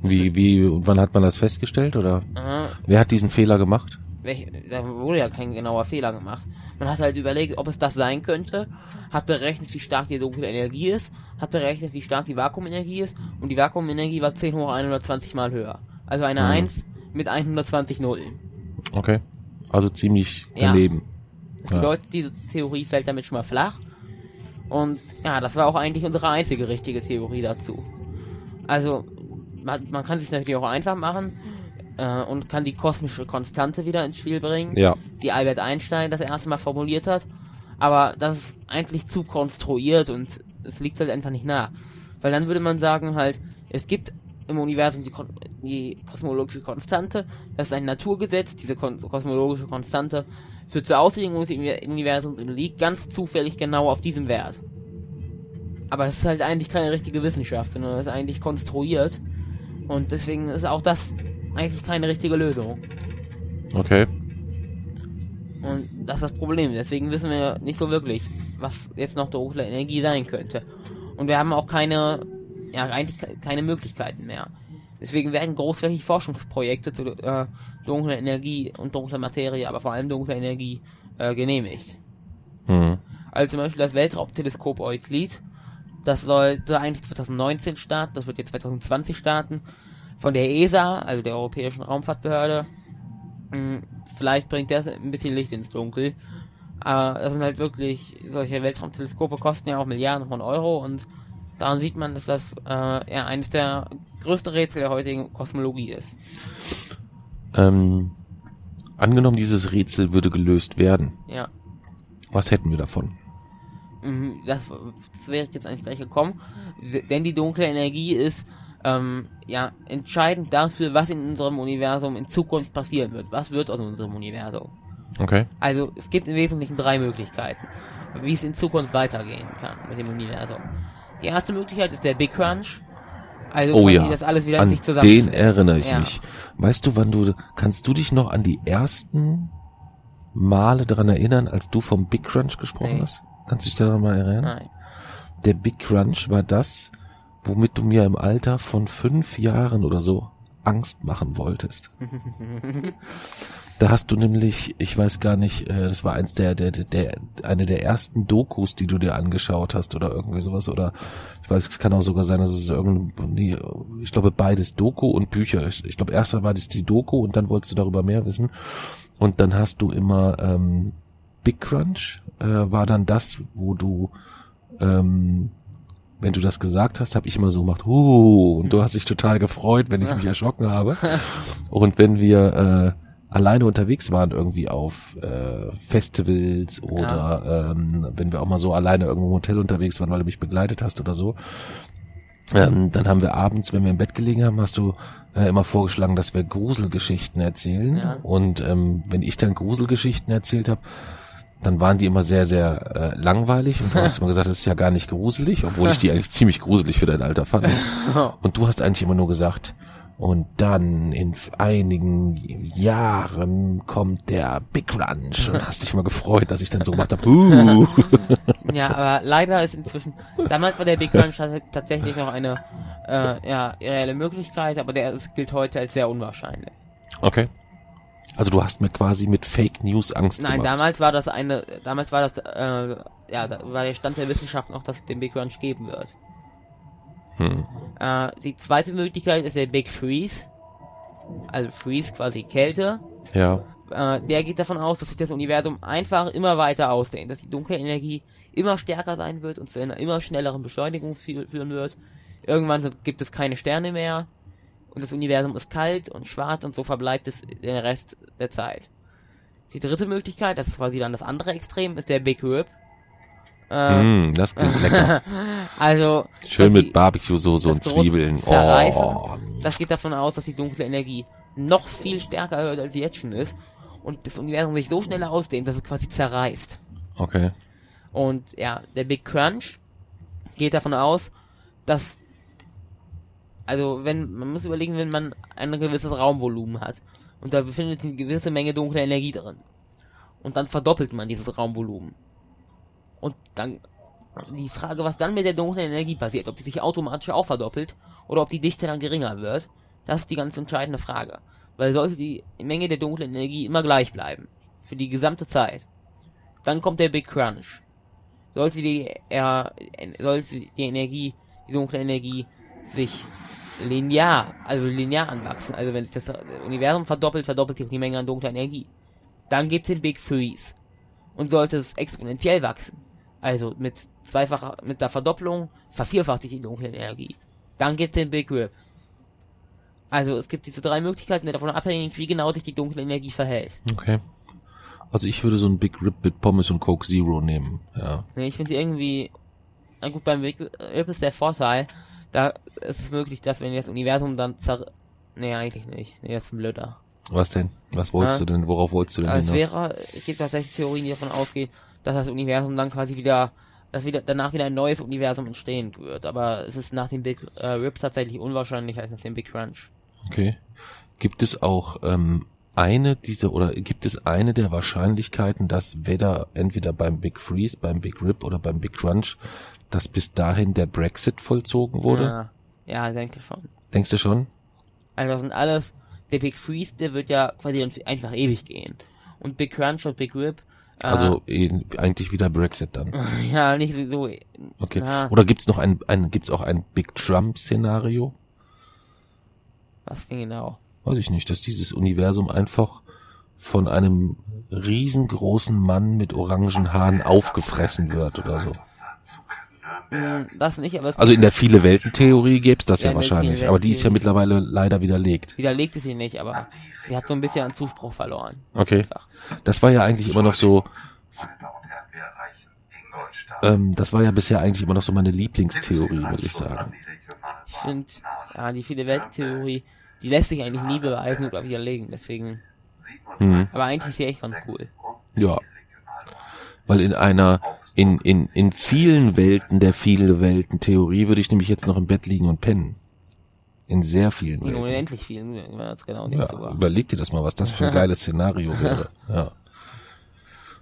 Wie, wie, und wann hat man das festgestellt oder Aha. wer hat diesen Fehler gemacht? Welch, da wurde ja kein genauer Fehler gemacht. Man hat halt überlegt, ob es das sein könnte, hat berechnet, wie stark die dunkle Energie ist, hat berechnet, wie stark die Vakuumenergie ist und die Vakuumenergie war 10 hoch 120 mal höher. Also eine Mhm. 1 mit 120 Nullen. Okay. Also ziemlich Ja. daneben. Ja. bedeutet, diese Theorie fällt damit schon mal flach. Und ja, das war auch eigentlich unsere einzige richtige Theorie dazu. Also, man, man kann sich natürlich auch einfach machen äh, und kann die kosmische Konstante wieder ins Spiel bringen. Ja. die Albert Einstein das erste Mal formuliert hat. Aber das ist eigentlich zu konstruiert und es liegt halt einfach nicht nah. Weil dann würde man sagen halt, Es gibt im Universum die, Kon die kosmologische Konstante. Das ist ein Naturgesetz. Diese Kon kosmologische Konstante führt zur Auslegung des Universums und liegt ganz zufällig genau auf diesem Wert. Aber das ist halt eigentlich keine richtige Wissenschaft, sondern das ist eigentlich konstruiert. Und deswegen ist auch das eigentlich keine richtige Lösung. Okay. Und das ist das Problem. Deswegen wissen wir nicht so wirklich, was jetzt noch dunkle Energie sein könnte. Und wir haben auch keine, ja, eigentlich keine Möglichkeiten mehr. Deswegen werden großflächig Forschungsprojekte zu äh, dunkler Energie und dunkler Materie, aber vor allem dunkler Energie äh, genehmigt. Mhm. Also zum Beispiel das Weltraumteleskop Euclid. Das sollte eigentlich 2019 starten, das wird jetzt 2020 starten. Von der ESA, also der Europäischen Raumfahrtbehörde. Hm, vielleicht bringt das ein bisschen Licht ins Dunkel. Aber das sind halt wirklich, solche Weltraumteleskope kosten ja auch Milliarden von Euro und daran sieht man, dass das äh, ja eines der größten Rätsel der heutigen Kosmologie ist. Ähm, angenommen, dieses Rätsel würde gelöst werden. Ja. Was hätten wir davon? Mhm, Das, das wäre ich jetzt eigentlich gleich gekommen. Denn die dunkle Energie ist ähm, ja entscheidend dafür, was in unserem Universum in Zukunft passieren wird. Was wird aus unserem Universum? Okay. Also es gibt im Wesentlichen drei Möglichkeiten, wie es in Zukunft weitergehen kann mit dem Universum. Die erste Möglichkeit ist der Big Crunch. Also Oh ja, dass alles wieder an sich den erinnere ich Ja. mich. Weißt du, wann du, kannst du dich noch an die ersten Male daran erinnern, als du vom Big Crunch gesprochen Nee. hast? Kannst du dich daran mal erinnern? Nein. Der Big Crunch war das, womit du mir im Alter von fünf Jahren oder so Angst machen wolltest. Da hast du nämlich, ich weiß gar nicht, äh, das war eins der, der, der, eine der ersten Dokus, die du dir angeschaut hast oder irgendwie sowas oder ich weiß, es kann auch sogar sein, dass es irgendein, nee, ich glaube beides, Doku und Bücher. Ich, ich glaube erst war das die Doku und dann wolltest du darüber mehr wissen und dann hast du immer ähm, Big Crunch äh, war dann das, wo du ähm, wenn du das gesagt hast, habe ich immer so gemacht, uh, und du hast dich total gefreut, wenn ich mich erschrocken habe. Und wenn wir äh, alleine unterwegs waren, irgendwie auf äh, Festivals oder ähm, wenn wir auch mal so alleine irgendwo im Hotel unterwegs waren, weil du mich begleitet hast oder so, ähm, dann haben wir abends, wenn wir im Bett gelegen haben, hast du äh, immer vorgeschlagen, dass wir Gruselgeschichten erzählen. Ja. Und ähm, wenn ich dann Gruselgeschichten erzählt habe, dann waren die immer sehr, sehr äh, langweilig und du hast immer gesagt, das ist ja gar nicht gruselig, obwohl ich die eigentlich ziemlich gruselig für dein Alter fand. Und du hast eigentlich immer nur gesagt, und dann in einigen Jahren kommt der Big Crunch und hast dich mal gefreut, dass ich dann so gemacht habe, uh. Ja, aber leider ist inzwischen, damals war der Big Crunch tats- tatsächlich noch eine äh, ja, reelle Möglichkeit, aber der gilt heute als sehr unwahrscheinlich. Okay. Also du hast mir quasi mit Fake News Angst Nein, gemacht. damals war das eine, damals war das, äh, ja, da war der Stand der Wissenschaft noch, dass es den Big Crunch geben wird. Hm. Äh, die zweite Möglichkeit ist der Big Freeze. Also Freeze quasi Kälte. Ja. Äh, der geht davon aus, dass sich das Universum einfach immer weiter ausdehnt, dass die dunkle Energie immer stärker sein wird und zu einer immer schnelleren Beschleunigung fü führen wird. Irgendwann gibt es keine Sterne mehr und das Universum ist kalt und schwarz und so verbleibt es den Rest der Zeit. Die dritte Möglichkeit, das ist quasi dann das andere Extrem, ist der Big Rip. Äh, Mm, das klingt lecker. Also Schön mit Barbecue-Soße das und große Zwiebeln. Oh. Das geht davon aus, dass die dunkle Energie noch viel stärker wird, als sie jetzt schon ist. Und das Universum sich so schnell ausdehnt, dass es quasi zerreißt. Okay. Und ja, der Big Crunch geht davon aus, dass also wenn man muss überlegen, wenn man ein gewisses Raumvolumen hat und da befindet sich eine gewisse Menge dunkler Energie drin und dann verdoppelt man dieses Raumvolumen und dann die Frage, was dann mit der dunklen Energie passiert, ob die sich automatisch auch verdoppelt oder ob die Dichte dann geringer wird, das ist die ganz entscheidende Frage, weil sollte die Menge der dunklen Energie immer gleich bleiben für die gesamte Zeit, dann kommt der Big Crunch sollte die, er, sollte die Energie, die dunkle Energie sich linear, also linear anwachsen, also wenn sich das Universum verdoppelt, verdoppelt sich auch die Menge an dunkler Energie. Dann gibt's den Big Freeze. Und sollte es exponentiell wachsen, also mit zweifacher, mit der Verdopplung, vervierfacht sich die dunkle Energie. Dann gibt's den Big Rip. Also es gibt diese drei Möglichkeiten, die davon abhängig, wie genau sich die dunkle Energie verhält. Okay. Also ich würde so einen Big Rip mit Pommes und Coke Zero nehmen. Ja. Nee, ich finde irgendwie, na gut, beim Big Rip ist der Vorteil, da ist es möglich, dass wenn das Universum dann zer... Nee, eigentlich nicht. Nee, das ist blöder. Was denn? Was wolltest Ja. du denn? Worauf wolltest du denn Also es wäre, es gibt tatsächlich Theorien, die davon ausgehen, dass das Universum dann quasi wieder, dass wieder danach wieder ein neues Universum entstehen wird. Aber es ist nach dem Big äh, Rip tatsächlich unwahrscheinlicher als nach dem Big Crunch. Okay. Gibt es auch ähm, eine dieser oder gibt es eine der Wahrscheinlichkeiten, dass weder entweder beim Big Freeze, beim Big Rip oder beim Big Crunch, dass bis dahin der Brexit vollzogen wurde? Ja, ja, denke schon. Denkst du schon? Also das sind alles, der Big Freeze, der wird ja quasi einfach ewig gehen. Und Big Crunch und Big Rip, Also eh, eigentlich wieder Brexit dann. ja, nicht so, Okay. Ja. Oder gibt's noch ein, ein gibt's auch ein Big Trump Szenario? was denn genau? Weiß ich nicht, dass dieses Universum einfach von einem riesengroßen Mann mit orangen Haaren aufgefressen wird oder so. Hm, das nicht, aber Also in der viele Welten Theorie gäbe es das Ja, ja, wahrscheinlich, aber die ist ja mittlerweile leider widerlegt. widerlegt sie nicht, aber sie hat so ein bisschen an Zuspruch verloren. Okay. Das war ja eigentlich immer noch so, ähm, das war ja bisher eigentlich immer noch so meine Lieblingstheorie, würde ich sagen. Ich finde, ja, die viele Welttheorie, die lässt sich eigentlich nie beweisen oder widerlegen, deswegen, Hm. aber eigentlich ist sie echt ganz cool. Ja. Weil in einer, in, in, in vielen Welten der viele Welten Theorie würde ich nämlich jetzt noch im Bett liegen und pennen. In sehr vielen In Welten. unendlich vielen, genau Ja, sogar. überleg dir das mal, was das für ein geiles Szenario wäre. Ja.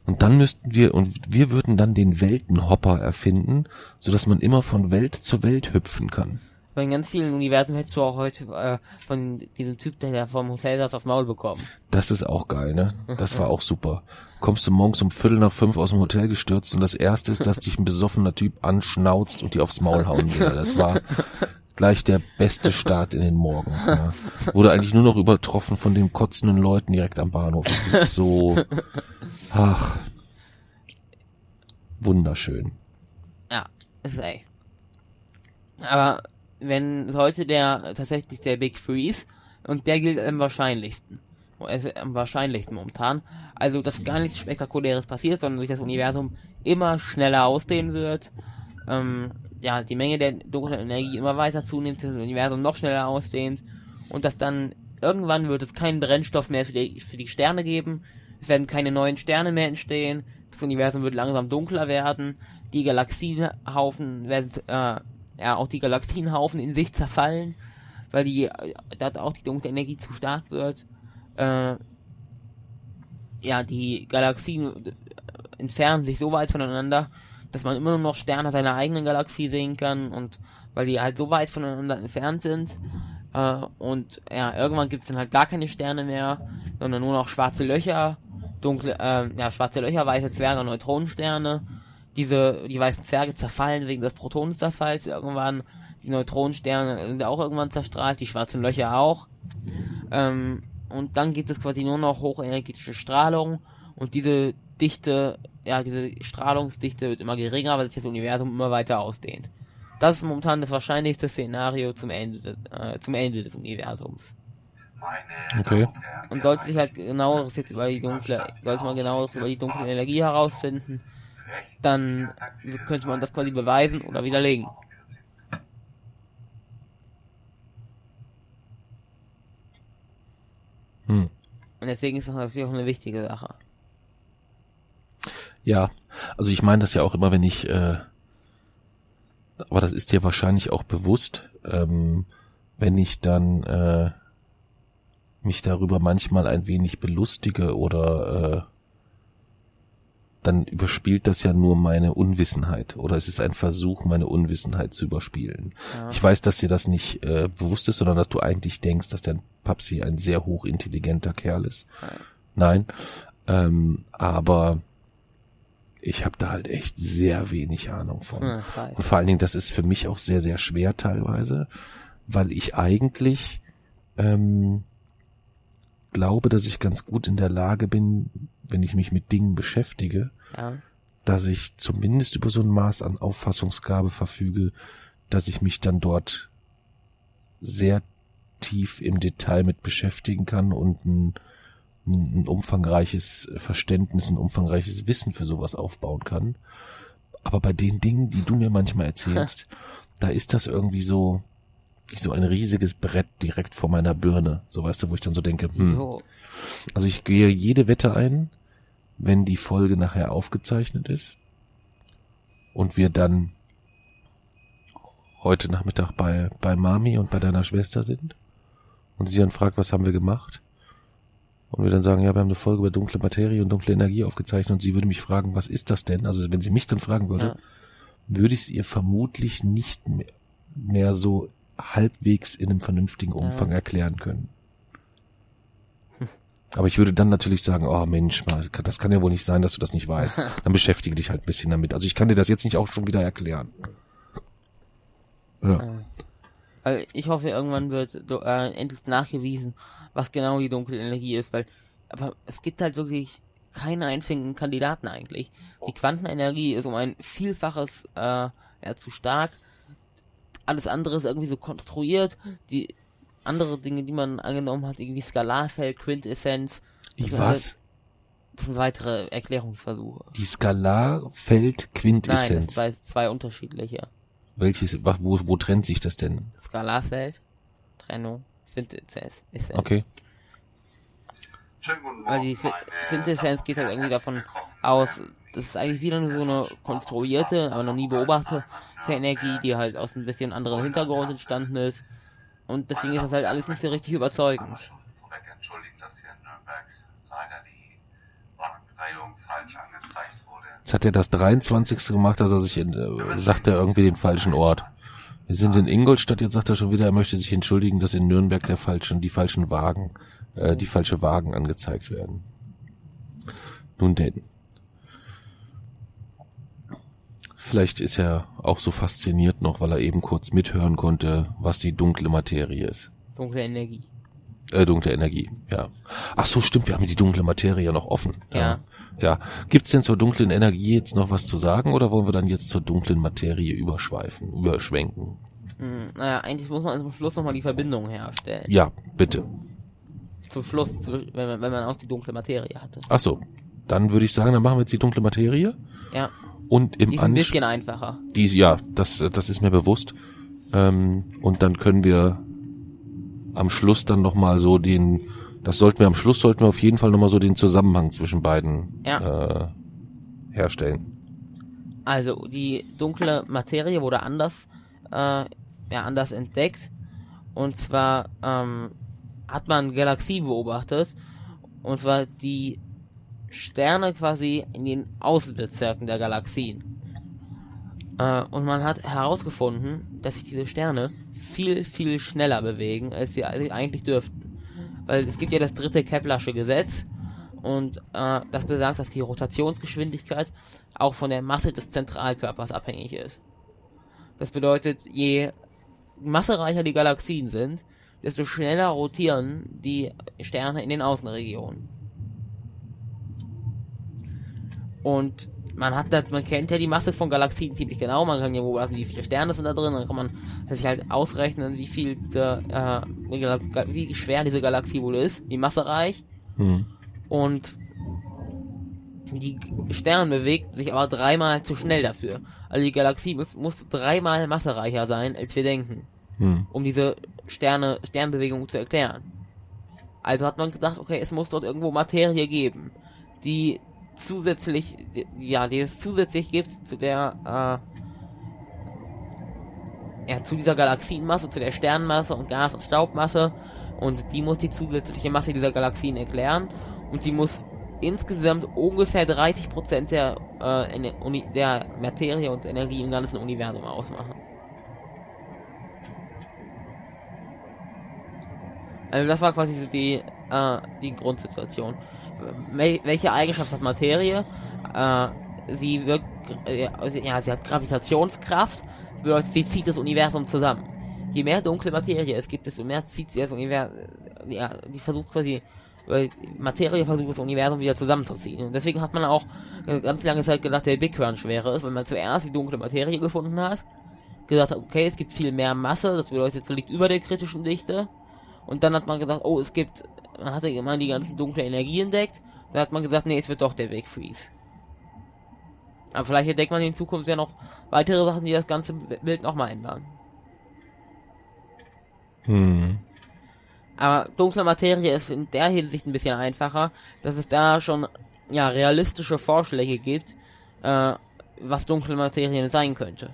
Und dann müssten wir, und wir würden dann den Weltenhopper erfinden, so dass man immer von Welt zu Welt hüpfen kann. Bei in ganz vielen Universen hättest du auch heute äh, von diesem Typ, der vom Hotel saß, aufs Maul bekommen. Das ist auch geil, ne? Das war auch super. Kommst du morgens um Viertel nach fünf aus dem Hotel gestürzt und das erste ist, dass dich ein besoffener Typ anschnauzt und dir aufs Maul hauen will. Das war gleich der beste Start in den Morgen. Ja. Wurde eigentlich nur noch übertroffen von den kotzenden Leuten direkt am Bahnhof. Das ist so, ach, wunderschön. Ja, ist echt. Aber wenn heute der tatsächlich der Big Freeze und der gilt am wahrscheinlichsten. Am wahrscheinlichsten momentan. Also, dass gar nichts Spektakuläres passiert, sondern sich das Universum immer schneller ausdehnen wird. Ähm, ja, die Menge der dunklen Energie immer weiter zunimmt, das Universum noch schneller ausdehnt und dass dann irgendwann wird es keinen Brennstoff mehr für die, für die Sterne geben. Es werden keine neuen Sterne mehr entstehen. Das Universum wird langsam dunkler werden. Die Galaxienhaufen werden, äh, ja, auch die Galaxienhaufen in sich zerfallen, weil die, äh, da auch die dunkle Energie zu stark wird. Äh, ja, die Galaxien äh, entfernen sich so weit voneinander, dass man immer nur noch Sterne seiner eigenen Galaxie sehen kann und weil die halt so weit voneinander entfernt sind. Äh, und ja, irgendwann gibt es dann halt gar keine Sterne mehr, sondern nur noch schwarze Löcher, dunkle, äh, ja, schwarze Löcher, weiße Zwerge, Neutronensterne. Diese, die weißen Zwerge zerfallen wegen des Protonenzerfalls irgendwann. Die Neutronensterne sind auch irgendwann zerstrahlt, die schwarzen Löcher auch. Ähm, und dann gibt es quasi nur noch hochenergetische Strahlung und diese Dichte, ja, diese Strahlungsdichte wird immer geringer, weil sich das Universum immer weiter ausdehnt. Das ist momentan das wahrscheinlichste Szenario zum Ende, des- äh, zum Ende des Universums. Okay. Und sollte sich halt genaueres jetzt über die dunkle, sollte man genaueres über die dunkle Energie herausfinden, dann könnte man das quasi beweisen oder widerlegen. Hm. Und deswegen ist das natürlich auch eine wichtige Sache. Ja, also ich meine das ja auch immer, wenn ich, äh, aber das ist dir wahrscheinlich auch bewusst, ähm, wenn ich dann äh, mich darüber manchmal ein wenig belustige oder äh, dann überspielt das ja nur meine Unwissenheit oder es ist ein Versuch, meine Unwissenheit zu überspielen. Ja. Ich weiß, dass dir das nicht äh, bewusst ist, sondern dass du eigentlich denkst, dass dein Papsi ein sehr hochintelligenter Kerl ist. Nein, ähm, aber ich habe da halt echt sehr wenig Ahnung von. Ja. Und vor allen Dingen, das ist für mich auch sehr, sehr schwer teilweise, weil ich eigentlich ähm, glaube, dass ich ganz gut in der Lage bin, wenn ich mich mit Dingen beschäftige, Ja. dass ich zumindest über so ein Maß an Auffassungsgabe verfüge, dass ich mich dann dort sehr tief im Detail mit beschäftigen kann und ein, ein, umfangreiches Verständnis, ein umfangreiches Wissen für sowas aufbauen kann. Aber bei den Dingen, die du mir manchmal erzählst, da ist das irgendwie so, so ein riesiges Brett direkt vor meiner Birne. So weißt du, wo ich dann so denke, hm. So. Also ich gehe jede Wette ein, wenn die Folge nachher aufgezeichnet ist und wir dann heute Nachmittag bei, bei Mami und bei deiner Schwester sind und sie dann fragt, was haben wir gemacht? Und wir dann sagen, ja, wir haben eine Folge über dunkle Materie und dunkle Energie aufgezeichnet und sie würde mich fragen, was ist das denn? Also wenn sie mich dann fragen würde, Ja. würde ich es ihr vermutlich nicht mehr, mehr so halbwegs in einem vernünftigen Umfang erklären können. Aber ich würde dann natürlich sagen, oh Mensch, das kann ja wohl nicht sein, dass du das nicht weißt. Dann beschäftige dich halt ein bisschen damit. Also ich kann dir das jetzt nicht auch schon wieder erklären. Ja. Also ich hoffe, irgendwann wird äh, endlich nachgewiesen, was genau die dunkle Energie ist, weil aber es gibt halt wirklich keinen einzigen Kandidaten eigentlich. Die Quantenenergie ist um ein Vielfaches äh, ja, zu stark. Alles andere ist irgendwie so konstruiert. Die andere Dinge, die man angenommen hat, irgendwie Skalarfeld, Quintessenz, Die das was? das sind weitere Erklärungsversuche. Die Skalarfeld Nein, das Quintessenz. zwei, zwei unterschiedliche. Welches, wo, wo trennt sich das denn? Skalarfeld, Trennung, Quintessenz. Okay. Schönen guten Weil die Quintessenz geht halt irgendwie davon aus, das ist eigentlich wieder nur so eine konstruierte, aber noch nie beobachtete Energie, die halt aus ein bisschen anderen Hintergrund entstanden ist. Und deswegen ist das halt alles nicht so richtig überzeugend. Jetzt hat er das 23. gemacht, dass er sich in, äh, sagt er irgendwie den falschen Ort. Wir sind in Ingolstadt, jetzt sagt er schon wieder, er möchte sich entschuldigen, dass in Nürnberg der falschen, die falschen Wagen, äh, die falsche Wagen angezeigt werden. Nun denn. Vielleicht ist er auch so fasziniert noch, weil er eben kurz mithören konnte, was die dunkle Materie ist. Dunkle Energie. Äh, dunkle Energie, ja. Ach so, stimmt, wir haben die dunkle Materie ja noch offen. Ja. Ja. Gibt's denn zur dunklen Energie jetzt noch was zu sagen oder wollen wir dann jetzt zur dunklen Materie überschweifen, überschwenken? Hm, naja, eigentlich muss man zum Schluss nochmal die Verbindung herstellen. Ja, bitte. Zum Schluss, wenn man, wenn man auch die dunkle Materie hatte. Ach so, dann würde ich sagen, dann machen wir jetzt die dunkle Materie Ja, und im ist ein bisschen einfacher. die, ja, das, das ist mir bewusst. Ähm, und dann können wir am Schluss dann noch mal so den, das sollten wir am Schluss sollten wir auf jeden Fall noch mal so den Zusammenhang zwischen beiden äh, herstellen. Also, die dunkle Materie wurde anders, äh, ja, anders entdeckt. Und zwar, ähm, hat man Galaxien beobachtet. Und zwar die Sterne quasi in den Außenbezirken der Galaxien. Äh, und man hat herausgefunden, dass sich diese Sterne viel, viel schneller bewegen, als sie eigentlich dürften. Weil es gibt ja das dritte Keplersche Gesetz. Und äh, das besagt, dass die Rotationsgeschwindigkeit auch von der Masse des Zentralkörpers abhängig ist. Das bedeutet, je massereicher die Galaxien sind, desto schneller rotieren die Sterne in den Außenregionen. Und man hat das, man kennt ja die Masse von Galaxien ziemlich genau, man kann ja beobachten, wie viele Sterne sind da drin, dann kann man sich halt ausrechnen, wie viel diese, äh, wie schwer diese Galaxie wohl ist, wie massereich. Hm. Und die Stern bewegt sich aber dreimal zu schnell dafür. Also die Galaxie muss, muss dreimal massereicher sein, als wir denken, Hm. um diese Sterne, Sternbewegung zu erklären. Also hat man gesagt, okay, es muss dort irgendwo Materie geben, die zusätzlich, ja, die es zusätzlich gibt zu der, äh, ja, zu dieser Galaxienmasse, zu der Sternmasse und Gas- und Staubmasse. Und die muss die zusätzliche Masse dieser Galaxien erklären. Und sie muss insgesamt ungefähr 30% der, äh, der Materie und Energie im ganzen Universum ausmachen. Also das war quasi so die, äh, die Grundsituation. Wel welche Eigenschaft hat Materie? Äh, sie wirkt, äh, ja, sie hat Gravitationskraft, bedeutet, sie zieht das Universum zusammen. Je mehr dunkle Materie es gibt, desto mehr zieht sie das Universum, ja, die versucht quasi, Materie versucht das Universum wieder zusammenzuziehen. Und deswegen hat man auch eine ganz lange Zeit gedacht, der Big Crunch wäre es, weil man zuerst die dunkle Materie gefunden hat, gesagt hat, okay, es gibt viel mehr Masse, das bedeutet, es liegt über der kritischen Dichte. Und dann hat man gesagt, oh, es gibt, man hatte immer die ganzen dunkle Energie entdeckt. Dann hat man gesagt, nee, es wird doch der Big Freeze. Aber vielleicht entdeckt man in Zukunft ja noch weitere Sachen, die das ganze Bild nochmal ändern. Hm. Aber dunkle Materie ist in der Hinsicht ein bisschen einfacher, dass es da schon ja realistische Vorschläge gibt, äh, was dunkle Materie sein könnte.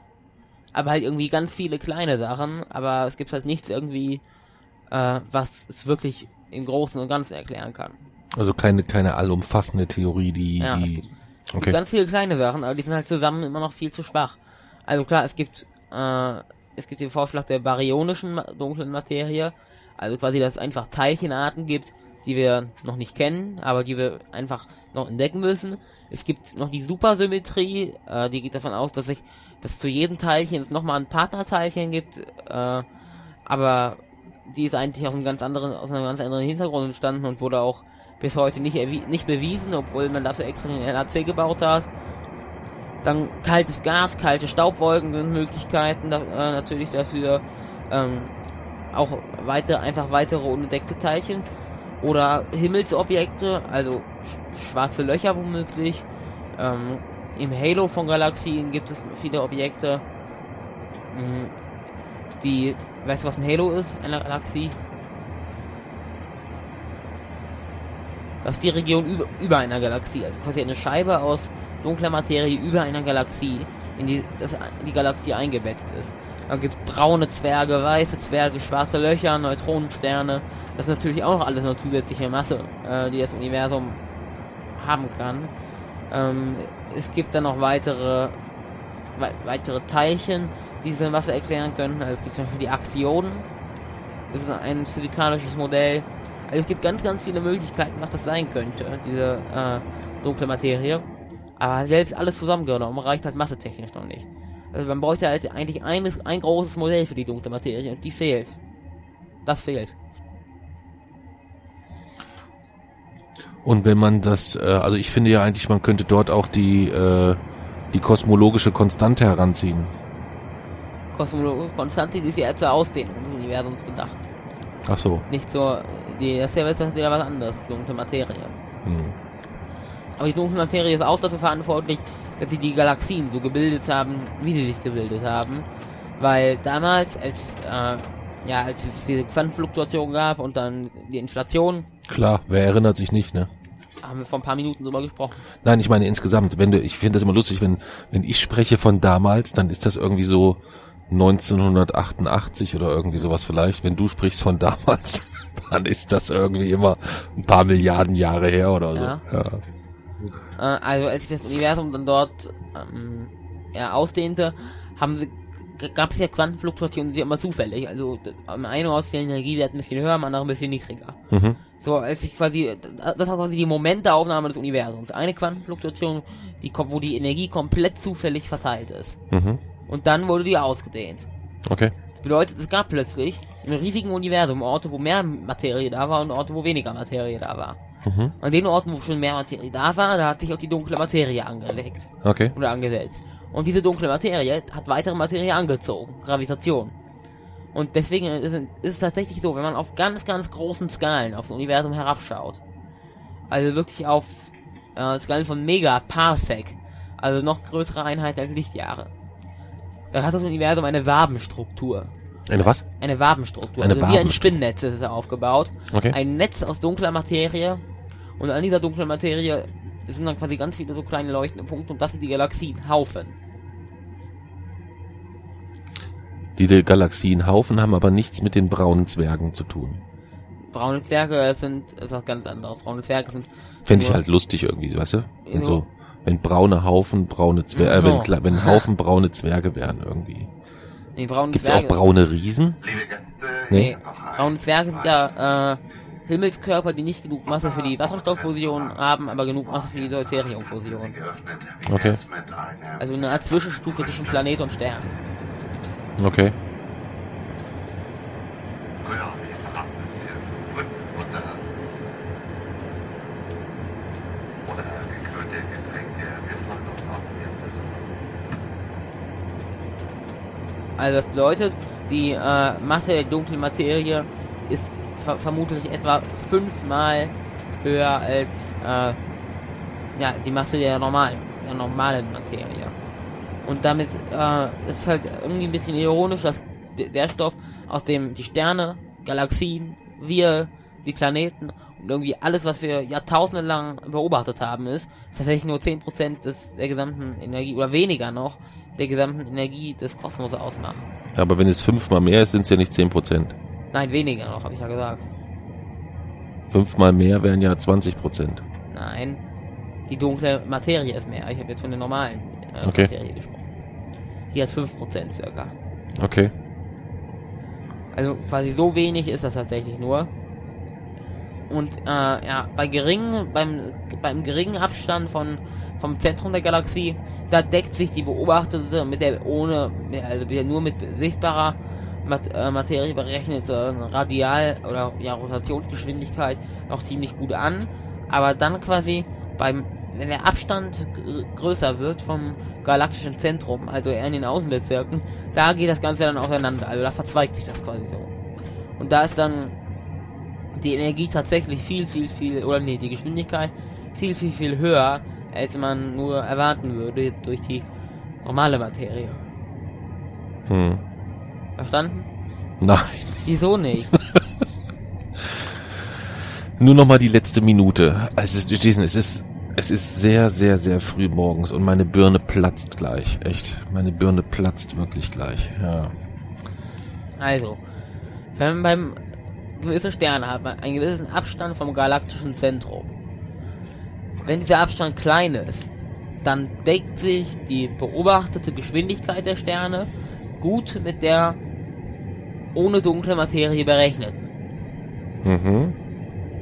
Aber halt irgendwie ganz viele kleine Sachen, aber es gibt halt nichts irgendwie, äh, was es wirklich im Großen und Ganzen erklären kann. Also keine, keine allumfassende Theorie, die, Ja, es die, gibt, es gibt okay. ganz viele kleine Sachen, aber die sind halt zusammen immer noch viel zu schwach. Also klar, es gibt, äh, es gibt den Vorschlag der baryonischen dunklen Materie, also quasi, dass es einfach Teilchenarten gibt, die wir noch nicht kennen, aber die wir einfach noch entdecken müssen. Es gibt noch die Supersymmetrie, äh, die geht davon aus, dass sich, dass zu jedem Teilchen es nochmal ein Partnerteilchen gibt, äh, aber die ist eigentlich aus einem ganz anderen, aus einem ganz anderen Hintergrund entstanden und wurde auch bis heute nicht, nicht bewiesen, obwohl man dafür extra den NAC gebaut hat. Dann kaltes Gas, kalte Staubwolken sind Möglichkeiten da, äh, natürlich dafür. Ähm, auch weiter, einfach weitere unentdeckte Teilchen. Oder Himmelsobjekte, also sch schwarze Löcher womöglich. Ähm, Im Halo von Galaxien gibt es viele Objekte. Mm, Die, weißt du was ein Halo ist? Eine Galaxie? Das ist die Region über, über einer Galaxie, also quasi eine Scheibe aus dunkler Materie über einer Galaxie, in die das, die Galaxie eingebettet ist. Dann gibt es braune Zwerge, weiße Zwerge, schwarze Löcher, Neutronensterne. Das ist natürlich auch alles eine zusätzliche Masse, äh, die das Universum haben kann. Ähm, es gibt dann noch weitere wei weitere Teilchen, die diese Masse erklären können. Also es gibt zum Beispiel die Axionen. Das ist ein physikalisches Modell. Also es gibt ganz, ganz viele Möglichkeiten, was das sein könnte, diese äh, dunkle Materie. Aber selbst alles zusammengenommen reicht halt massetechnisch noch nicht. Also man bräuchte halt eigentlich eines, ein großes Modell für die dunkle Materie und die fehlt. Das fehlt. Und wenn man das, äh, also ich finde ja eigentlich, man könnte dort auch die, äh, die kosmologische Konstante heranziehen. Kosmologische Konstante, die ist ja zur Ausdehnung des Universums gedacht. Ach so. Nicht zur, die, das ist ja wieder was anderes, dunkle Materie. Hm. Aber die dunkle Materie ist auch dafür verantwortlich, dass sie die Galaxien so gebildet haben, wie sie sich gebildet haben. Weil damals, als, äh, ja, als es diese Quantenfluktuation gab und dann die Inflation, Klar, wer erinnert sich nicht, ne? Haben wir vor ein paar Minuten drüber gesprochen. Nein, ich meine insgesamt, wenn du, ich finde das immer lustig, wenn, wenn ich spreche von damals, dann ist das irgendwie so 1988 oder irgendwie sowas vielleicht. Wenn du sprichst von damals, dann ist das irgendwie immer ein paar Milliarden Jahre her oder so. Ja. Ja. Äh, also als sich das Universum dann dort ähm, ja, ausdehnte, haben sie gab es ja Quantenfluktuationen, die sind immer zufällig. Also am einen Ort ist die Energiewert ein bisschen höher, am anderen ein bisschen niedriger. Mhm. So, als ich quasi, das war quasi die Momentaufnahme des Universums. Eine Quantenfluktuation, die, wo die Energie komplett zufällig verteilt ist. Mhm. Und dann wurde die ausgedehnt. Okay. Das bedeutet, es gab plötzlich im riesigen Universum Orte, wo mehr Materie da war und Orte, wo weniger Materie da war. Mhm. An den Orten, wo schon mehr Materie da war, da hat sich auch die dunkle Materie angelegt Okay. oder angesetzt. Und diese dunkle Materie hat weitere Materie angezogen, Gravitation. Und deswegen ist es, ist es tatsächlich so, wenn man auf ganz, ganz großen Skalen auf das Universum herabschaut, also wirklich auf äh, Skalen von Megaparsec, also noch größere Einheiten als Lichtjahre, dann hat das Universum eine Wabenstruktur. Eine was? Eine Wabenstruktur. Eine also wie ein Wabenstruktur. Spinnnetz ist es aufgebaut. Okay. Ein Netz aus dunkler Materie. Und an dieser dunklen Materie sind dann quasi ganz viele so kleine leuchtende Punkte und das sind die Galaxienhaufen. Diese Galaxienhaufen haben aber nichts mit den braunen Zwergen zu tun. Braune Zwerge sind ist was ganz anderes. Braune Zwerge sind Fände ich halt lustig irgendwie, weißt du? Wenn so, wenn braune Haufen braune Zwerge, äh, wenn, wenn Haufen braune Zwerge wären irgendwie. nee, braune Gibt's auch Zwerge. braune Riesen? Nee, ein braune Zwerge sind ja äh, Himmelskörper, die nicht genug Masse für die Wasserstofffusion haben, aber genug Masse für die Deuteriumfusion. Okay. Also eine Art Zwischenstufe zwischen Planet und Stern. Okay. Also das bedeutet, die äh, Masse der dunklen Materie ist ver vermutlich etwa fünfmal höher als äh, ja, die Masse der normalen, der normalen Materie. Und damit äh, ist halt irgendwie ein bisschen ironisch, dass der Stoff, aus dem die Sterne, Galaxien, wir, die Planeten und irgendwie alles, was wir Jahrtausende lang beobachtet haben, ist tatsächlich nur 10% des, der gesamten Energie oder weniger noch der gesamten Energie des Kosmos ausmachen. Aber wenn es fünfmal mehr ist, sind es ja nicht 10%. Nein, weniger noch, habe ich ja gesagt. Fünfmal mehr wären ja 20%. Nein, die dunkle Materie ist mehr. Ich habe jetzt von der normalen äh, Okay. Materie gesprochen. Die hat 5% circa. Okay. Also quasi so wenig ist das tatsächlich nur. Und äh, ja, bei geringen, beim, beim geringen Abstand von vom Zentrum der Galaxie, da deckt sich die beobachtete mit der ohne, also nur mit sichtbarer Mat äh, Materie berechnete Radial- oder ja, Rotationsgeschwindigkeit noch ziemlich gut an. Aber dann quasi beim, wenn der Abstand gr- größer wird vom galaktischen Zentrum, also eher in den Außenbezirken, da geht das Ganze dann auseinander. Also da verzweigt sich das quasi so. Und da ist dann die Energie tatsächlich viel, viel, viel, oder nee, die Geschwindigkeit viel, viel, viel höher, als man nur erwarten würde jetzt durch die normale Materie. Hm. Verstanden? Nein. Wieso nicht? Nur noch mal die letzte Minute. Also, Jason, es ist, es ist sehr, sehr, sehr früh morgens und meine Birne platzt gleich. Echt. Meine Birne platzt wirklich gleich. Ja. Also, wenn man beim gewisse Sterne hat, man einen gewissen Abstand vom galaktischen Zentrum. Wenn dieser Abstand klein ist, dann deckt sich die beobachtete Geschwindigkeit der Sterne gut mit der ohne dunkle Materie berechneten. Mhm.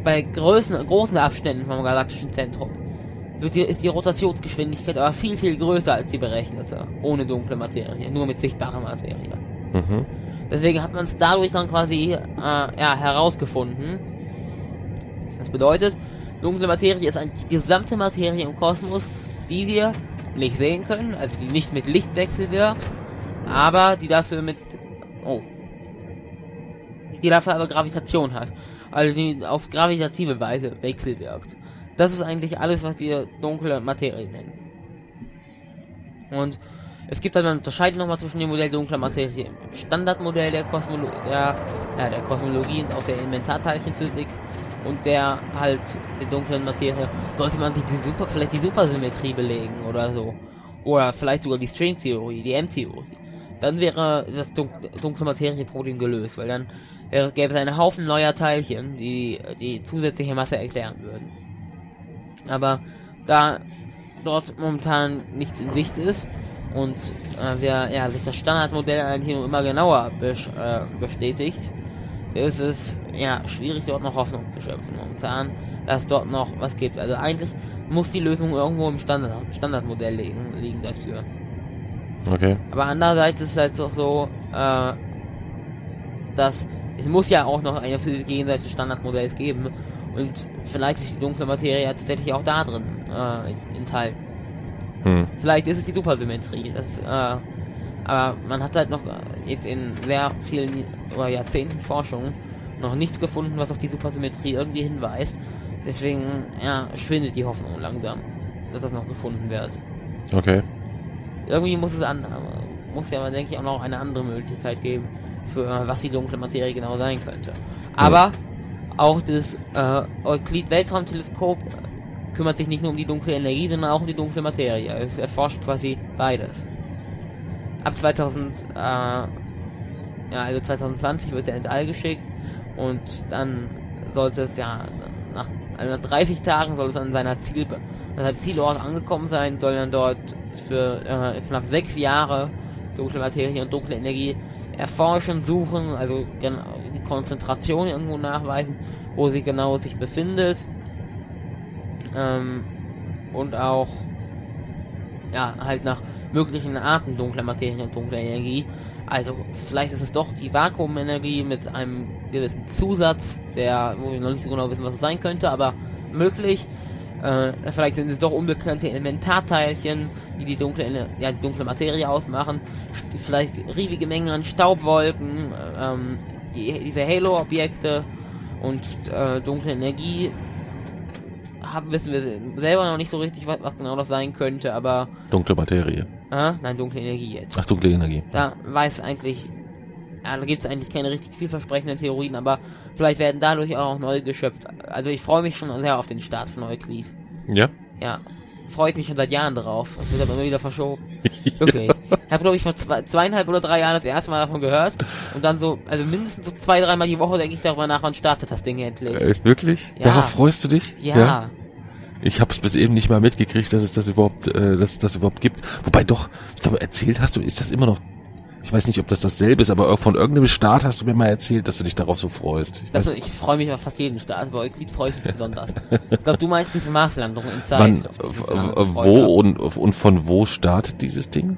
Bei großen, großen Abständen vom galaktischen Zentrum wird die, ist die Rotationsgeschwindigkeit aber viel, viel größer als die berechnete, ohne dunkle Materie, nur mit sichtbarer Materie. Mhm. Deswegen hat man es dadurch dann quasi äh, ja, herausgefunden. Das bedeutet, dunkle Materie ist eine, die gesamte Materie im Kosmos, die wir nicht sehen können, also die nicht mit Lichtwechsel wirkt, aber die dafür mit oh, die dafür aber Gravitation hat, also die auf gravitative Weise wechselwirkt. Das ist eigentlich alles, was wir dunkle Materie nennen. Und es gibt dann eine Unterscheidung nochmal zwischen dem Modell dunkler Materie im Standardmodell der, Kosmolo der, ja, der Kosmologie und auch der Elementarteilchenphysik und der halt der dunklen Materie. Sollte man sich die Super, vielleicht die Supersymmetrie belegen oder so. Oder vielleicht sogar die Stringtheorie, die M-Theorie. Dann wäre das dunk dunkle Materie-Problem gelöst, weil dann wäre, gäbe es einen Haufen neuer Teilchen, die die zusätzliche Masse erklären würden. Aber da dort momentan nichts in Sicht ist und äh, wir, ja, sich das Standardmodell eigentlich nur immer genauer äh, bestätigt, ist es ja schwierig dort noch Hoffnung zu schöpfen momentan, dass dort noch was gibt. Also eigentlich muss die Lösung irgendwo im Standard Standardmodell liegen, liegen dafür. Okay. Aber andererseits ist es halt doch so, äh, dass es muss ja auch noch eine für sich gegenseitige Standardmodell geben und vielleicht ist die dunkle Materie ja tatsächlich auch da drin äh, enthalten. Hm. Vielleicht ist es die Supersymmetrie. Das, äh, aber man hat halt noch jetzt in sehr vielen oder Jahrzehnten Forschung noch nichts gefunden, was auf die Supersymmetrie irgendwie hinweist. Deswegen, ja, schwindet die Hoffnung langsam, dass das noch gefunden wird. Okay. Irgendwie muss es an, muss ja, denke ich, auch noch eine andere Möglichkeit geben, für äh, was die dunkle Materie genau sein könnte. Aber auch das äh, Euklid-Weltraumteleskop kümmert sich nicht nur um die dunkle Energie, sondern auch um die dunkle Materie. Es erforscht quasi beides. Ab 2000, äh, ja, also 2020 wird er ins All geschickt und dann sollte es ja nach, also nach 30 Tagen soll es an seiner Ziel, seinem Zielort angekommen sein, soll dann dort für äh, knapp sechs Jahre dunkle Materie und dunkle Energie erforschen, suchen, also genau Konzentration irgendwo nachweisen, wo sie genau sich befindet. Ähm, und auch ja, halt nach möglichen Arten dunkler Materie und dunkler Energie. Also vielleicht ist es doch die Vakuumenergie mit einem gewissen Zusatz, der, wo wir noch nicht so genau wissen, was es sein könnte, aber möglich. Äh, vielleicht sind es doch unbekannte Elementarteilchen, die die dunkle, ja, die dunkle Materie ausmachen. Vielleicht riesige Mengen an Staubwolken, ähm, diese Halo-Objekte und äh, dunkle Energie haben, wissen wir selber noch nicht so richtig, was, was genau das sein könnte, aber, Dunkle Materie. äh, nein, dunkle Energie jetzt. Ach, dunkle Energie. Da weiß eigentlich, ja, da gibt es eigentlich keine richtig vielversprechenden Theorien, aber vielleicht werden dadurch auch neue geschöpft. Also ich freue mich schon sehr auf den Start von Euklid. Ja? Ja, freue ich mich schon seit Jahren drauf. Das wird aber immer wieder verschoben. Wirklich. Ich habe, glaube ich, vor zwei, zweieinhalb oder drei Jahren das erste Mal davon gehört. Und dann so, also mindestens so zwei, dreimal die Woche denke ich darüber nach, wann startet das Ding endlich. Äh, wirklich? Ja. Darauf freust du dich? Ja. Ich habe es bis eben nicht mal mitgekriegt, dass es das überhaupt, äh, dass es das überhaupt gibt. Wobei doch, ich glaube, erzählt hast du, ist das immer noch. Ich weiß nicht, ob das dasselbe ist, aber von irgendeinem Start hast du mir mal erzählt, dass du dich darauf so freust. Ich weiß, ich freue mich auf fast jeden Start, aber Euklid freue ich mich besonders. Ich glaube, du meinst diese Marslandung in Zeit. wann, w- gefreut wo und, und von wo startet dieses Ding?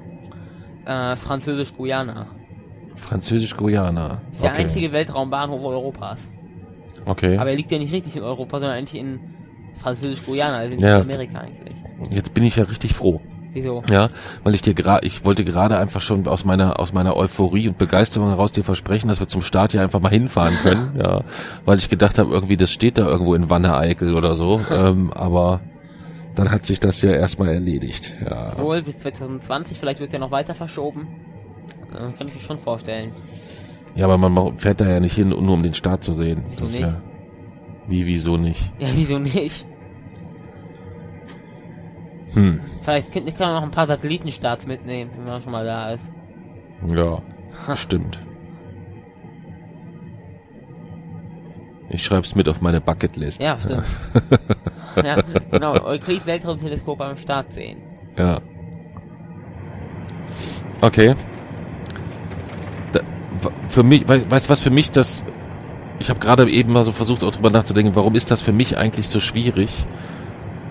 Äh, Französisch-Guyana. Französisch-Guyana. Ist der einzige Weltraumbahnhof Europas. Okay. Aber er liegt ja nicht richtig in Europa, sondern eigentlich in Französisch-Guyana, also in Ja. Südamerika eigentlich. Jetzt bin ich ja richtig froh. Wieso? Ja, weil ich dir gerade, ich wollte gerade einfach schon aus meiner aus meiner Euphorie und Begeisterung heraus dir versprechen, dass wir zum Start ja einfach mal hinfahren können, ja, weil ich gedacht habe, irgendwie das steht da irgendwo in Wanne-Eickel oder so, ähm, aber dann hat sich das ja erstmal erledigt, ja. Wohl bis 2020, vielleicht wird es ja noch weiter verschoben. Äh, kann ich mir schon vorstellen. Ja, aber man fährt da ja nicht hin, nur um den Start zu sehen. Wieso Das ist nicht? ja wie wieso nicht? Ja, wieso nicht? Hm, Vielleicht kann, man noch ein paar Satellitenstarts mitnehmen, wenn man schon mal da ist. ja, stimmt. Ich schreib's mit auf meine Bucketlist. Ja, stimmt. ja, genau. Euklid Weltraumteleskop am Start sehen. Ja. Okay. Da, für mich, wei- weißt du was für mich das, ich habe gerade eben mal so versucht auch drüber nachzudenken, warum ist das für mich eigentlich so schwierig?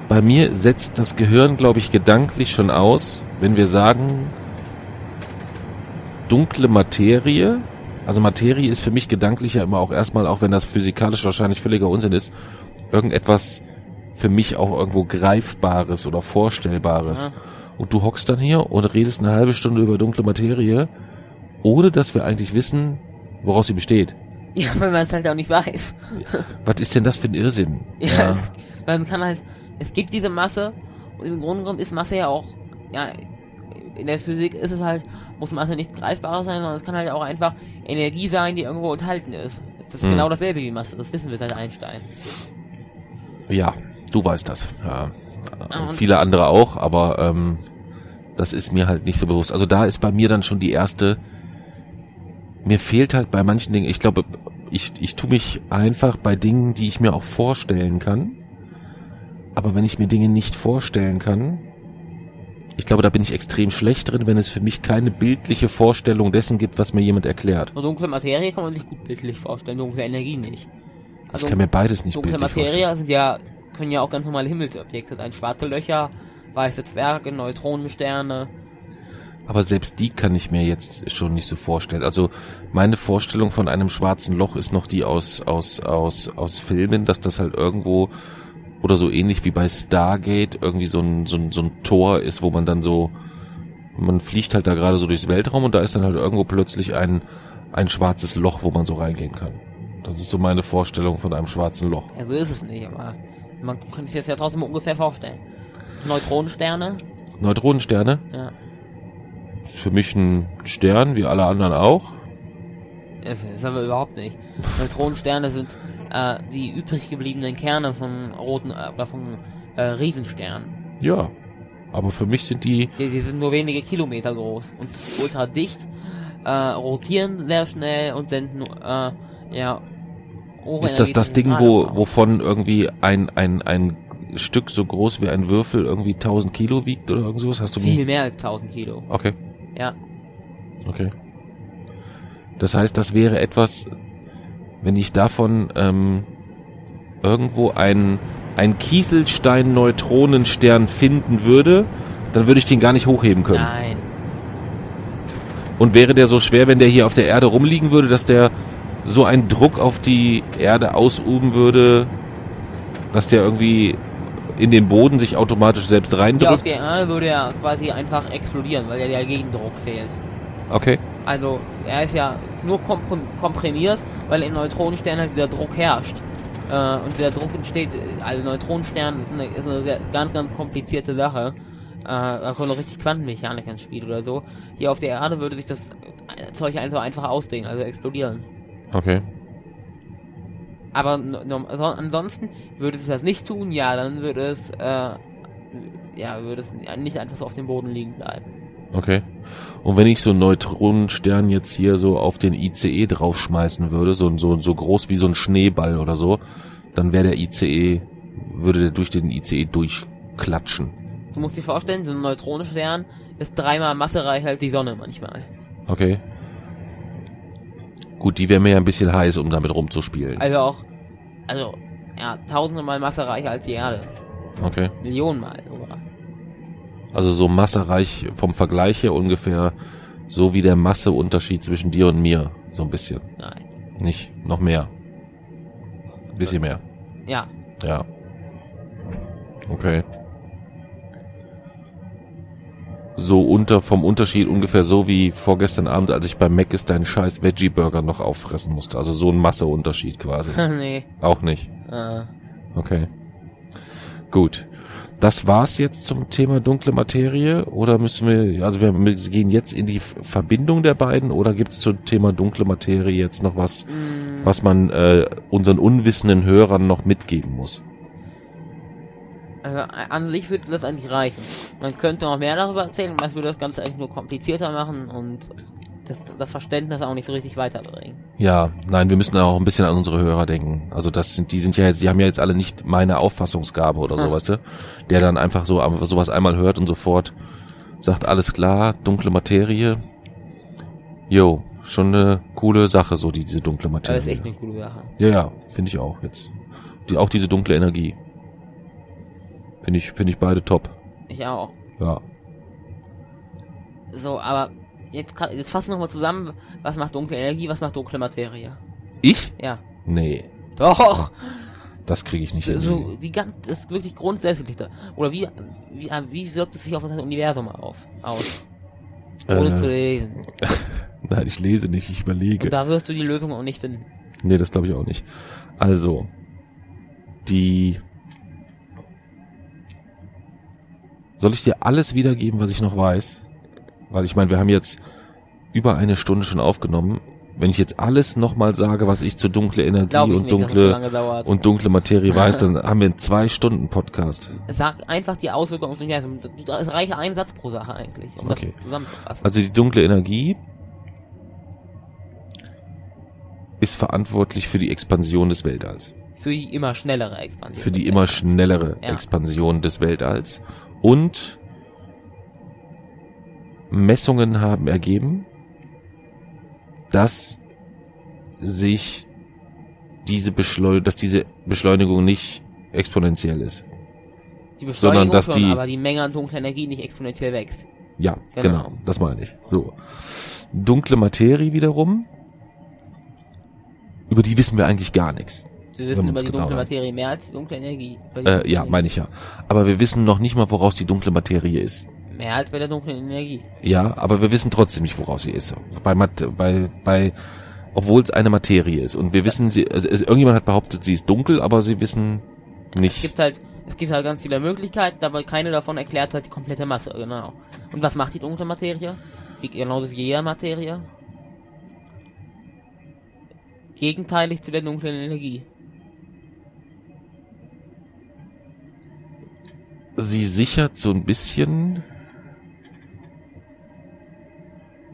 Bei mir setzt das Gehirn, glaube ich, gedanklich schon aus, wenn wir sagen, dunkle Materie, also Materie ist für mich gedanklich ja immer auch erstmal, auch wenn das physikalisch wahrscheinlich völliger Unsinn ist, irgendetwas für mich auch irgendwo Greifbares oder Vorstellbares. Ja. Und du hockst dann hier und redest eine halbe Stunde über dunkle Materie, ohne dass wir eigentlich wissen, woraus sie besteht. Ja, weil man es halt auch nicht weiß. Was ist denn das für ein Irrsinn? Ja, Es, man kann halt, es gibt diese Masse und im Grunde genommen ist Masse ja auch, ja, in der Physik ist es halt, muss Masse nicht greifbar sein, sondern es kann halt auch einfach Energie sein, die irgendwo enthalten ist. Das ist Hm. genau dasselbe wie Masse, das wissen wir seit Einstein. ja, du weißt das. Ja. Ah, und- Viele andere auch, aber ähm, das ist mir halt nicht so bewusst. Also da ist bei mir dann schon die erste. Mir fehlt halt bei manchen Dingen, ich glaube, ich, ich tue mich einfach bei Dingen, die ich mir auch vorstellen kann. Aber wenn ich mir Dinge nicht vorstellen kann, ich glaube, da bin ich extrem schlecht drin, wenn es für mich keine bildliche Vorstellung dessen gibt, was mir jemand erklärt. Nur dunkle Materie kann man sich gut bildlich vorstellen, dunkle Energie nicht. Ich kann mir beides nicht dunkle bildlich Materie vorstellen. sind ja, können ja auch ganz normale Himmelsobjekte sein. Schwarze Löcher, weiße Zwerge, Neutronensterne. Aber selbst die kann ich mir jetzt schon nicht so vorstellen. Also meine Vorstellung von einem schwarzen Loch ist noch die aus aus aus aus Filmen, dass das halt irgendwo oder so ähnlich wie bei Stargate irgendwie so ein so ein, so ein Tor ist, wo man dann so man fliegt halt da gerade so durchs Weltraum und da ist dann halt irgendwo plötzlich ein ein schwarzes Loch, wo man so reingehen kann. Das ist so meine Vorstellung von einem schwarzen Loch. Ja, so ist es nicht, aber man kann sich das ja trotzdem ungefähr vorstellen. Neutronensterne, Neutronensterne ja. ist für mich ein Stern, wie alle anderen auch. Ist, ist aber überhaupt nicht. Neutronensterne sind äh, die übrig gebliebenen Kerne von roten äh, oder von äh, Riesensternen. Ja. Aber für mich sind die Die, die sind nur wenige Kilometer groß und ultra dicht, äh, rotieren sehr schnell und senden äh, ja Ist das das Ding, wo, wovon irgendwie ein, ein, ein Stück so groß wie ein Würfel irgendwie 1000 Kilo wiegt oder irgend sowas? Hast du viel mehr als 1000 Kilo. Okay, Ja, okay. Das heißt, das wäre etwas, wenn ich davon ähm, irgendwo einen, einen Kieselstein-Neutronenstern finden würde, dann würde ich den gar nicht hochheben können. nein. Und wäre der so schwer, wenn der hier auf der Erde rumliegen würde, dass der so einen Druck auf die Erde ausüben würde, dass der irgendwie in den Boden sich automatisch selbst Hier auf reindrückt? der Erde würde er quasi einfach explodieren, weil ja der Gegendruck fehlt. Okay. Also er ist ja nur komprim komprimiert, weil in Neutronensternen halt dieser Druck herrscht. Äh, und der Druck entsteht, also Neutronenstern ist eine, ist eine sehr, ganz, ganz komplizierte Sache. Äh, da kommt noch richtig Quantenmechanik ins Spiel oder so. Hier auf der Erde würde sich das Zeug einfach einfach ausdehnen, also explodieren. Okay. Aber ansonsten würde es das nicht tun, ja, dann würde es, äh, ja, würde es nicht einfach so auf dem Boden liegen bleiben. Okay. Und wenn ich so einen Neutronenstern jetzt hier so auf den ICE draufschmeißen würde, so, so, so groß wie so ein Schneeball oder so, dann wäre der ICE, würde der durch den ICE durchklatschen. Du musst dir vorstellen, so ein Neutronenstern ist dreimal massereicher als die Sonne manchmal. Okay. Gut, die wäre mir ja ein bisschen heiß, um damit rumzuspielen. Also auch, also, ja, tausendmal massereicher als die Erde. Okay. Millionenmal. Also so massereich vom Vergleich her ungefähr so wie der Masseunterschied zwischen dir und mir. So ein bisschen. Nein. Nicht, noch mehr. Ein bisschen mehr. Ja, Ja. Okay. So unter, vom Unterschied ungefähr so wie vorgestern Abend, als ich beim Mac ist deinen scheiß Veggie Burger noch auffressen musste. Also so ein Masseunterschied quasi. nee. Auch nicht. Äh, Okay. Gut. Das war's jetzt zum Thema dunkle Materie oder müssen wir, also wir gehen jetzt in die Verbindung der beiden oder gibt es zum Thema dunkle Materie jetzt noch was, mh, was man äh, unseren unwissenden Hörern noch mitgeben muss? also, an sich würde das eigentlich reichen. Man könnte noch mehr darüber erzählen, es würde das Ganze eigentlich nur komplizierter machen und das, das Verständnis auch nicht so richtig weiterbringen. Ja, nein, wir müssen auch ein bisschen an unsere Hörer denken. Also das sind, die sind ja jetzt, die haben ja jetzt alle nicht meine Auffassungsgabe oder Hm. so, weißt du? Der dann einfach so sowas einmal hört und sofort sagt, alles klar, dunkle Materie. Jo, schon eine coole Sache, so die, diese dunkle Materie. Das ist echt eine coole Sache. Ja, ja, finde ich auch jetzt. Die, auch diese dunkle Energie. Finde ich, finde ich beide top. Ich auch. Ja. So, aber jetzt, kann- jetzt fassen wir nochmal zusammen, was macht dunkle Energie, was macht dunkle Materie. Ich? Ja. Nee, Doch! das kriege ich nicht hin. So, die ganz, das ist wirklich grundsätzlich da. Oder wie, wie, wie wirkt es sich auf das Universum auf, aus? Ohne zu Äh, lesen. nein, ich lese nicht, ich überlege. Und da wirst du die Lösung auch nicht finden. Nee, das glaube ich auch nicht. Also, die. Soll ich dir alles wiedergeben, was ich noch weiß? Weil ich meine, wir haben jetzt über eine Stunde schon aufgenommen. Wenn ich jetzt alles nochmal sage, was ich zu dunkle Energie und nicht, so dunkle dauert. und dunkle Materie weiß, dann haben wir einen zwei Stunden Podcast. Sag einfach die Auswirkungen auf Universum. Es reicht ein Satz pro Sache eigentlich, um Okay. das zusammenzufassen. Also die dunkle Energie ist verantwortlich für die Expansion des Weltalls. Für die immer schnellere Expansion. für die immer schnellere Ja. Expansion des Weltalls. Und Messungen haben ergeben, dass sich diese Beschleu dass diese Beschleunigung nicht exponentiell ist. Die Beschleunigung sondern dass schon, die- aber die Menge an dunkler Energie nicht exponentiell wächst. Ja, Genau. genau, das meine ich. So. Dunkle Materie wiederum, über die wissen wir eigentlich gar nichts. Wir wissen über die genau dunkle. Materie mehr als die dunkle Energie. Äh, ja, meine ich ja. Aber wir wissen noch nicht mal, woraus die dunkle Materie ist. Mehr als bei der dunklen Energie. Ja, aber wir wissen trotzdem nicht, woraus sie ist. Bei, Mat bei, bei, obwohl es eine Materie ist. Und wir wissen, sie, also, es- irgendjemand hat behauptet, sie ist dunkel, aber sie wissen Es nicht. gibt halt, es gibt halt ganz viele Möglichkeiten, aber keine davon erklärt halt die komplette Masse, genau. Und was macht die dunkle Materie? Wie, genauso wie jede Materie. Gegenteilig zu der dunklen Energie. Sie sichert so ein bisschen.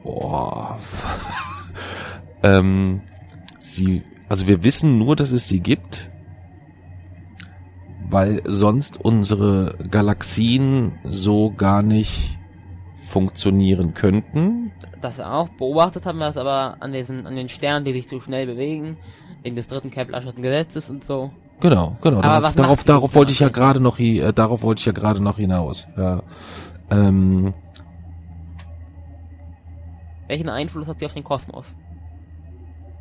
Boah. ähm, sie, also wir wissen nur, dass es sie gibt, weil sonst unsere Galaxien so gar nicht funktionieren könnten. Das auch. Beobachtet haben wir das aber an diesen, an den Sternen, die sich zu schnell bewegen, wegen des dritten Keplerschen Gesetzes und so. Genau, genau. Aber Darauf, was darauf, darauf wollte ich ja gerade noch, äh, darauf wollte ich ja gerade noch hinaus. Ja. Ähm, Welchen Einfluss hat sie auf den Kosmos?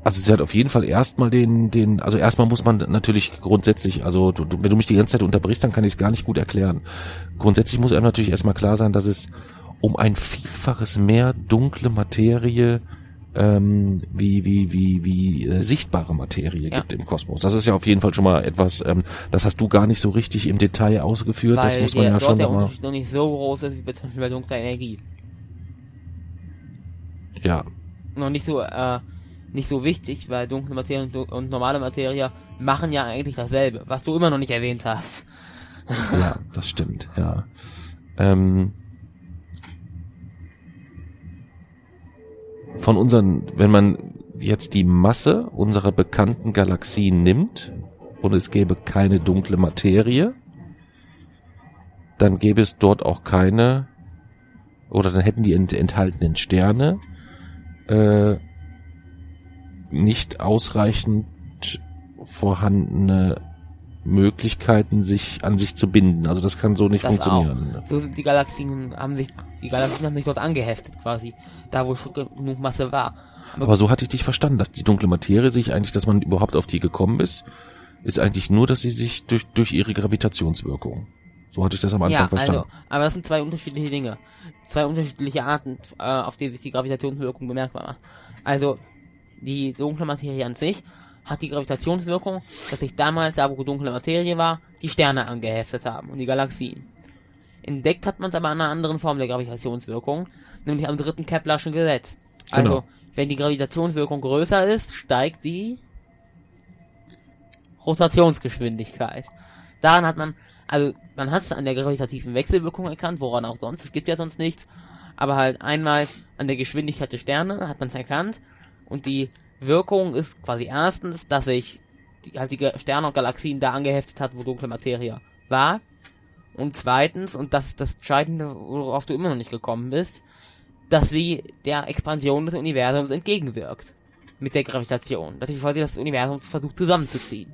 also sie hat auf jeden Fall erstmal den, den, also erstmal muss man natürlich grundsätzlich, also du, du, wenn du mich die ganze Zeit unterbrichst, dann kann ich es gar nicht gut erklären. Grundsätzlich muss einem natürlich erstmal klar sein, dass es um ein Vielfaches mehr dunkle Materie ähm, wie wie wie wie äh, sichtbare Materie Ja. gibt im Kosmos. Das ist ja auf jeden Fall schon mal etwas, ähm, das hast du gar nicht so richtig im Detail ausgeführt. das weil muss man der, ja dort schon der Unterschied noch nicht so groß ist wie bei, bei dunkler Energie. Ja, Noch nicht so, äh, nicht so wichtig, weil dunkle Materie und, und normale Materie machen ja eigentlich dasselbe, was du immer noch nicht erwähnt hast. ja, das stimmt, ja. Ähm, von unseren, wenn man jetzt die Masse unserer bekannten Galaxien nimmt und es gäbe keine dunkle Materie, dann gäbe es dort auch keine, oder dann hätten die ent enthaltenen Sterne äh, nicht ausreichend vorhandene Möglichkeiten, sich an sich zu binden. Also das kann so nicht Das funktionieren. So sind die Galaxien, haben sich, die Galaxien haben sich dort angeheftet quasi, da wo schon genug Masse war. Aber so hatte ich dich verstanden, dass die dunkle Materie sich eigentlich, dass man überhaupt auf die gekommen ist, ist eigentlich nur, dass sie sich durch, durch ihre Gravitationswirkung. So hatte ich das am Anfang ja, verstanden. also, aber das sind zwei unterschiedliche Dinge. Zwei unterschiedliche Arten, äh, auf die sich die Gravitationswirkung bemerkbar macht. Also, die dunkle Materie an sich hat die Gravitationswirkung, dass sich damals, da wo dunkle Materie war, die Sterne angeheftet haben und die Galaxien. Entdeckt hat man es aber an einer anderen Form der Gravitationswirkung, nämlich am dritten Keplerschen Gesetz. Also, Genau. wenn die Gravitationswirkung größer ist, steigt die Rotationsgeschwindigkeit. Daran hat man, also man hat es an der gravitativen Wechselwirkung erkannt, woran auch sonst, es gibt ja sonst nichts, aber halt einmal an der Geschwindigkeit der Sterne hat man es erkannt und die Wirkung ist quasi erstens, dass sich die, halt die Sterne und Galaxien da angeheftet hat, wo dunkle Materie war und zweitens, und das ist das Entscheidende, worauf du immer noch nicht gekommen bist, dass sie der Expansion des Universums entgegenwirkt. Mit der Gravitation. Dass sie quasi das Universum versucht zusammenzuziehen.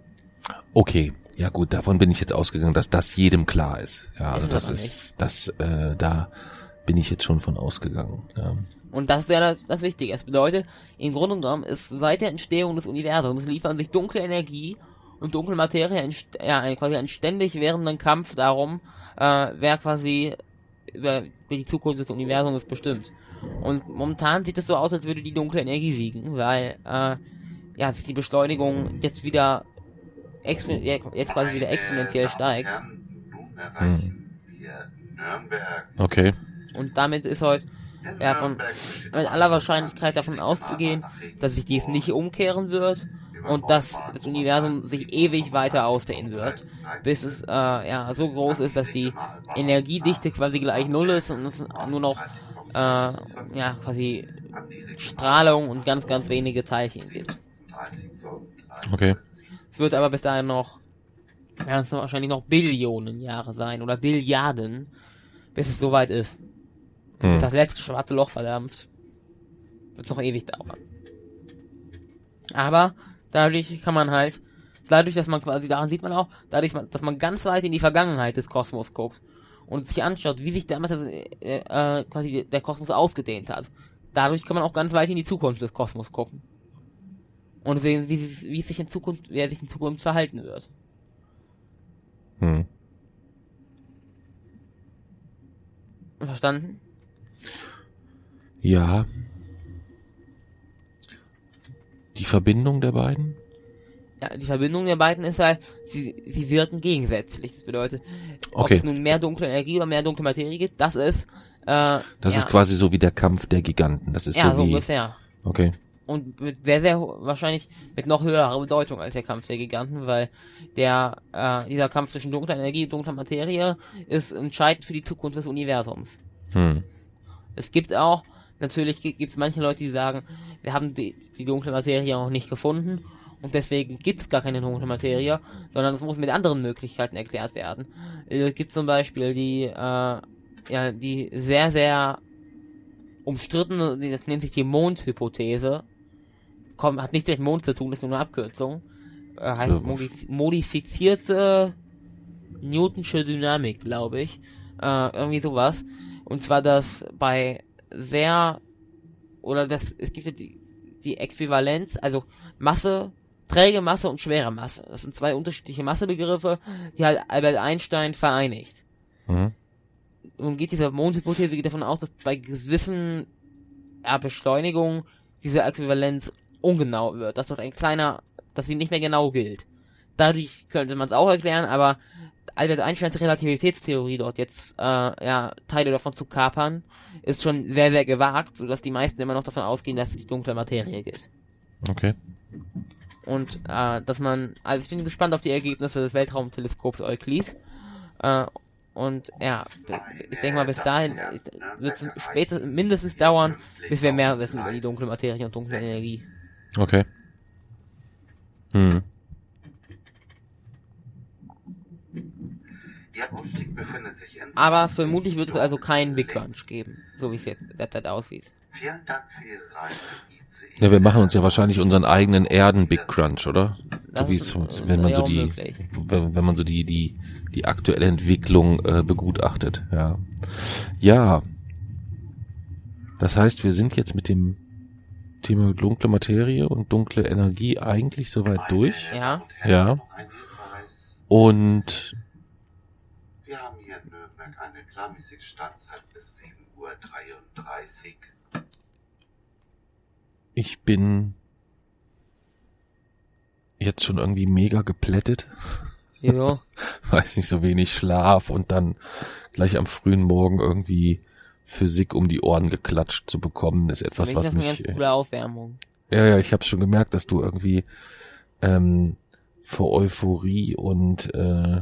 Okay, ja gut, davon bin ich jetzt ausgegangen, dass das jedem klar ist. Ja, also Ist das ist, das, äh, da bin ich jetzt schon von ausgegangen. Ja. Und das ist ja das, das Wichtige. Es bedeutet, im Grunde genommen ist seit der Entstehung des Universums liefern sich dunkle Energie und dunkle Materie ein, st- ja, quasi einen ständig währenden Kampf darum, äh, wer quasi über, über die Zukunft des Universums bestimmt. Und momentan sieht es so aus, als würde die dunkle Energie siegen, weil äh, ja sich die Beschleunigung jetzt wieder jetzt quasi wieder exponentiell steigt. Hm. Okay. Und damit ist heute ja, von mit aller Wahrscheinlichkeit davon auszugehen, dass sich dies nicht umkehren wird und dass das Universum sich ewig weiter ausdehnen wird, bis es äh, ja so groß ist, dass die Energiedichte quasi gleich null ist und es nur noch äh, ja quasi Strahlung und ganz ganz wenige Teilchen gibt. Okay. Es wird aber bis dahin noch ganz wahrscheinlich noch Billionen Jahre sein oder Billiarden, bis es soweit ist. Hm. Bis das letzte schwarze Loch verdampft. Wird noch ewig dauern. Aber dadurch kann man halt, dadurch, dass man quasi, daran sieht man auch, dadurch, dass man ganz weit in die Vergangenheit des Kosmos guckt und sich anschaut, wie sich damals das, äh, äh, quasi der Kosmos ausgedehnt hat. Dadurch kann man auch ganz weit in die Zukunft des Kosmos gucken. Und sehen, wie, sie- wie es sich in Zukunft, wie er sich in Zukunft verhalten wird. Hm. Verstanden? Ja. Die Verbindung der beiden? Ja, die Verbindung der beiden ist halt, sie, sie wirken gegensätzlich. Das bedeutet, ob Okay. es nun mehr dunkle Energie oder mehr dunkle Materie gibt, das ist, äh, Das ja, ist quasi so wie der Kampf der Giganten. Das ist ja, so so wie. ungefähr. Okay. Und mit sehr, sehr, wahrscheinlich mit noch höherer Bedeutung als der Kampf der Giganten, weil der, äh, dieser Kampf zwischen dunkler Energie und dunkler Materie ist entscheidend für die Zukunft des Universums. Hm. Es gibt auch, natürlich gibt es manche Leute, die sagen, wir haben die, die dunkle Materie noch nicht gefunden und deswegen gibt es gar keine dunkle Materie, sondern es muss mit anderen Möglichkeiten erklärt werden. Äh, Es gibt zum Beispiel die, äh, ja, die sehr, sehr umstrittene, das nennt sich die Mondhypothese, kommt, hat nichts mit Mond zu tun, ist nur eine Abkürzung, äh, heißt modif modifizierte Newtonsche Dynamik, glaube ich, äh, irgendwie sowas. Und zwar, dass bei sehr, oder das, es gibt ja die, die Äquivalenz, also Masse, träge Masse und schwere Masse. Das sind zwei unterschiedliche Massebegriffe, die halt Albert Einstein vereinigt. Mhm. Nun geht diese Mondhypothese geht davon aus, dass bei gewissen ja, Beschleunigungen diese Äquivalenz ungenau wird, dass dort ein kleiner, dass sie nicht mehr genau gilt. Dadurch könnte man es auch erklären, aber Albert Einsteins Relativitätstheorie dort jetzt, äh, ja, Teile davon zu kapern, ist schon sehr, sehr gewagt, sodass die meisten immer noch davon ausgehen, dass es die dunkle Materie gilt. Okay. Und äh, dass man, also ich bin gespannt auf die Ergebnisse des Weltraumteleskops Euclid. Äh, und ja, ich denke mal, bis dahin wird es spätestens mindestens dauern, bis wir mehr wissen über die dunkle Materie und dunkle Energie. Okay. Hm. Ihr Aufstieg befindet sich in... Aber vermutlich wird es also keinen Big Crunch geben, so wie es jetzt derzeit aussieht. Ja, wir machen uns ja wahrscheinlich unseren eigenen Erden-Big Crunch, oder? So wie es, wenn man so die, wenn man so die, die, die aktuelle Entwicklung äh, begutachtet, ja. Ja. Das heißt, wir sind jetzt mit dem Thema dunkle Materie und dunkle Energie eigentlich soweit durch. Ja. Ja. Und Wir haben hier in Nürnberg eine klarmäßige Startzeit bis 7.33 Uhr. ich bin jetzt schon irgendwie mega geplättet. Jo. weiß nicht, so wenig Schlaf und dann gleich am frühen Morgen irgendwie Physik um die Ohren geklatscht zu bekommen, ist Für etwas, mich was ist das eine mich. ganz coole Aufwärmung. Ja, ja, ich habe schon gemerkt, dass du irgendwie ähm, vor Euphorie und äh,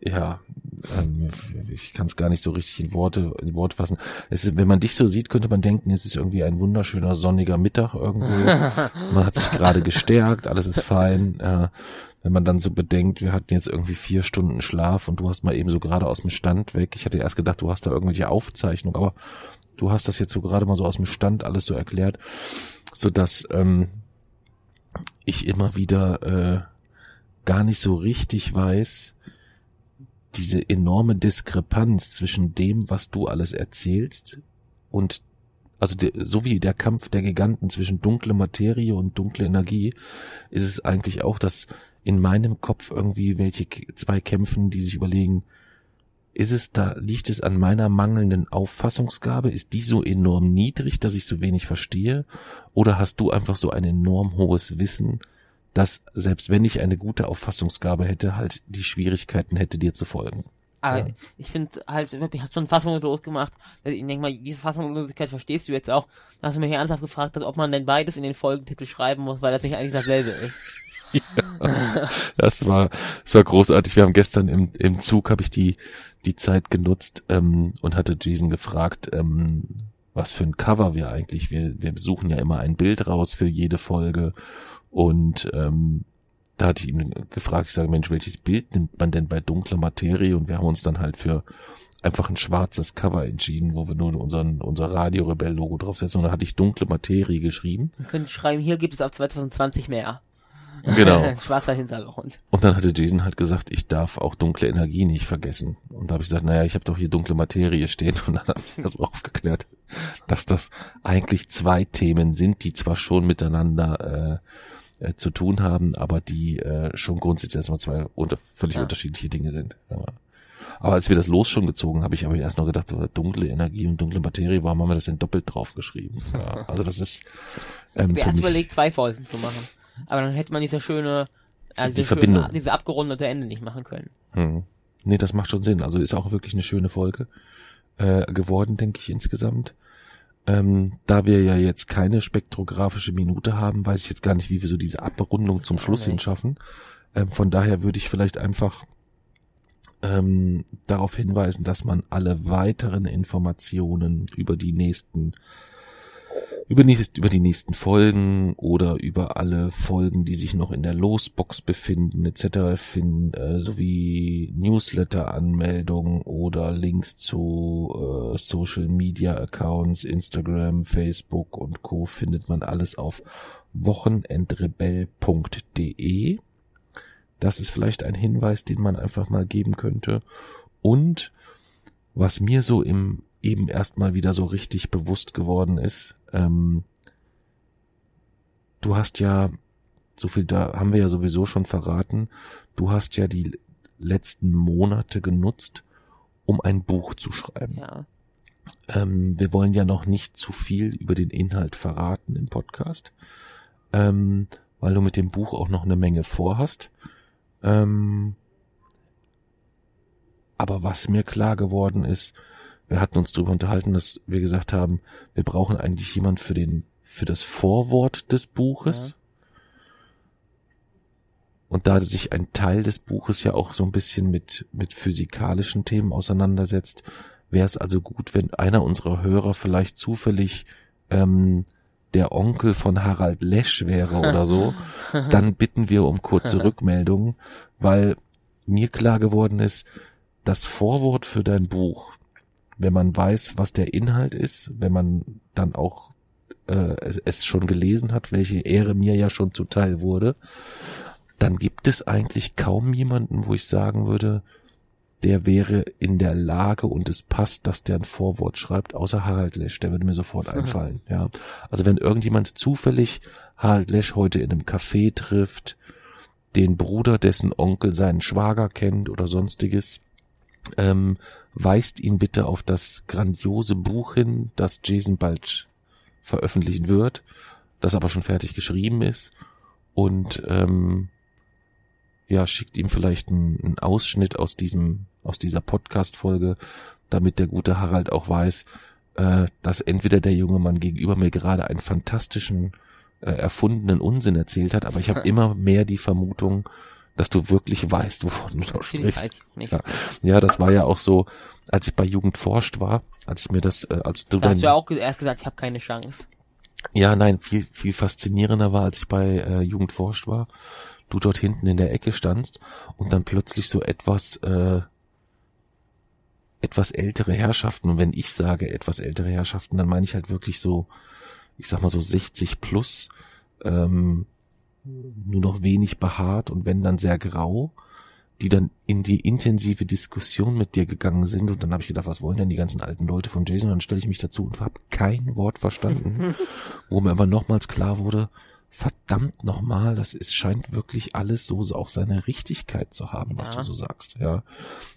ja, ähm, ich kann es gar nicht so richtig in Worte in Worte fassen. Ist, wenn man dich so sieht, könnte man denken, es ist irgendwie ein wunderschöner sonniger Mittag irgendwo. man hat sich gerade gestärkt, alles ist fein. Äh, wenn man dann so bedenkt, wir hatten jetzt irgendwie vier Stunden Schlaf und du hast mal eben so gerade aus dem Stand weg. Ich hatte erst gedacht, du hast da irgendwelche Aufzeichnungen, aber du hast das jetzt so gerade mal so aus dem Stand alles so erklärt, so dass ähm, ich immer wieder äh, gar nicht so richtig weiß, diese enorme Diskrepanz zwischen dem, was du alles erzählst und also der, so wie der Kampf der Giganten zwischen dunkle Materie und dunkle Energie, ist es eigentlich auch, dass in meinem Kopf irgendwie welche zwei kämpfen, die sich überlegen, ist es da, liegt es an meiner mangelnden Auffassungsgabe? Ist die so enorm niedrig, dass ich so wenig verstehe? Oder hast du einfach so ein enorm hohes Wissen, dass selbst wenn ich eine gute Auffassungsgabe hätte, halt die Schwierigkeiten hätte, dir zu folgen? Aber Ja. ich finde halt wirklich, hat schon fassungslos gemacht. Ich denke mal, diese Fassungslosigkeit verstehst du jetzt auch. Da hast du mich ernsthaft gefragt, hast, ob man denn beides in den Folgentitel schreiben muss, weil das nicht eigentlich dasselbe ist. Das war, das war großartig. Wir haben gestern im, im Zug habe ich die, die Zeit genutzt ähm, und hatte Jason gefragt, ähm, was für ein Cover wir eigentlich. Wir, wir suchen ja immer ein Bild raus für jede Folge. Und ähm, da hatte ich ihn gefragt, ich sage, Mensch, welches Bild nimmt man denn bei dunkler Materie? Und wir haben uns dann halt für einfach ein schwarzes Cover entschieden, wo wir nur unseren, unser Radio Rebell Logo draufsetzen. Und da hatte ich dunkle Materie geschrieben. Man könnte schreiben, hier gibt es ab 2020 mehr. Genau. Schwarzer Hintergrund. Und dann hatte Jason halt gesagt, ich darf auch dunkle Energie nicht vergessen. Und da habe ich gesagt, naja, ich habe doch hier dunkle Materie stehen. Und dann hat sich das aufgeklärt, dass das eigentlich zwei Themen sind, die zwar schon miteinander äh, äh, zu tun haben, aber die äh, schon grundsätzlich erstmal zwei unter, völlig Ja. unterschiedliche Dinge sind. Ja. Aber als wir das los schon gezogen, habe ich aber erst noch gedacht, dunkle Energie und dunkle Materie, warum haben wir das denn doppelt draufgeschrieben? Ja, also das ist ähm, Wir für erst überlegt, zwei Folgen zu machen. Aber dann hätte man diese schöne, also Die diese, Verbindung. schöne, diese abgerundete Ende nicht machen können. Hm. Nee, das macht schon Sinn. Also ist auch wirklich eine schöne Folge äh, geworden, denke ich insgesamt. Ähm, da wir ja jetzt keine spektrographische Minute haben, weiß ich jetzt gar nicht, wie wir so diese Abrundung zum Schluss nicht. hin schaffen. Ähm, von daher würde ich vielleicht einfach ähm, darauf hinweisen, dass man alle weiteren Informationen über die nächsten über, nächst, über die nächsten Folgen oder über alle Folgen, die sich noch in der Losbox befinden, etc. finden, äh, sowie Newsletter-Anmeldungen oder Links zu äh, Social Media Accounts, Instagram, Facebook und Co. findet man alles auf wochenendrebell.de. Das ist vielleicht ein Hinweis, den man einfach mal geben könnte. Und was mir so im eben erstmal wieder so richtig bewusst geworden ist, ähm, du hast ja, so viel da haben wir ja sowieso schon verraten, du hast ja die letzten Monate genutzt, um ein Buch zu schreiben. Ja. Ähm, wir wollen ja noch nicht zu viel über den Inhalt verraten im Podcast, ähm, weil du mit dem Buch auch noch eine Menge vorhast. Ähm, aber was mir klar geworden ist, wir hatten uns darüber unterhalten, dass wir gesagt haben, wir brauchen eigentlich jemand für den, für das Vorwort des Buches. Ja. Und da sich ein Teil des Buches ja auch so ein bisschen mit, mit physikalischen Themen auseinandersetzt, wäre es also gut, wenn einer unserer Hörer vielleicht zufällig ähm, der Onkel von Harald Lesch wäre oder so, dann bitten wir um kurze Rückmeldungen, weil mir klar geworden ist, das Vorwort für dein Buch, wenn man weiß, was der Inhalt ist, wenn man dann auch äh, es- es schon gelesen hat, welche Ehre mir ja schon zuteil wurde, dann gibt es eigentlich kaum jemanden, wo ich sagen würde, der wäre in der Lage und es passt, dass der ein Vorwort schreibt, außer Harald Lesch, der würde mir sofort einfallen, ja. Also wenn irgendjemand zufällig Harald Lesch heute in einem Café trifft, den Bruder, dessen Onkel seinen Schwager kennt oder sonstiges, ähm, weist ihn bitte auf das grandiose Buch hin, das Jason bald veröffentlichen wird, das aber schon fertig geschrieben ist. Und ähm, ja, schickt ihm vielleicht einen, einen Ausschnitt aus diesem, aus dieser Podcast-Folge, damit der gute Harald auch weiß, äh, dass entweder der junge Mann gegenüber mir gerade einen fantastischen, äh, erfundenen Unsinn erzählt hat, aber ich habe immer mehr die Vermutung, dass du wirklich weißt, wovon du da sprichst. Ja. Ja, das war ja auch so, als ich bei Jugend forscht war, als ich mir das, äh, als du Da hast du ja auch erst gesagt, ich habe keine Chance. ja, nein, viel, viel faszinierender war, als ich bei äh, Jugend forscht war, du dort hinten in der Ecke standst und dann plötzlich so etwas, äh, etwas ältere Herrschaften, und wenn ich sage etwas ältere Herrschaften, dann meine ich halt wirklich so, ich sag mal so 60 plus, ähm, nur noch wenig behaart und wenn dann sehr grau, die dann in die intensive Diskussion mit dir gegangen sind und dann habe ich gedacht, was wollen denn die ganzen alten Leute von Jason? Und dann stelle ich mich dazu und habe kein Wort verstanden, wo mir aber nochmals klar wurde, verdammt nochmal, das ist, scheint wirklich alles so, so auch seine Richtigkeit zu haben, was Ja. du so sagst. Ja,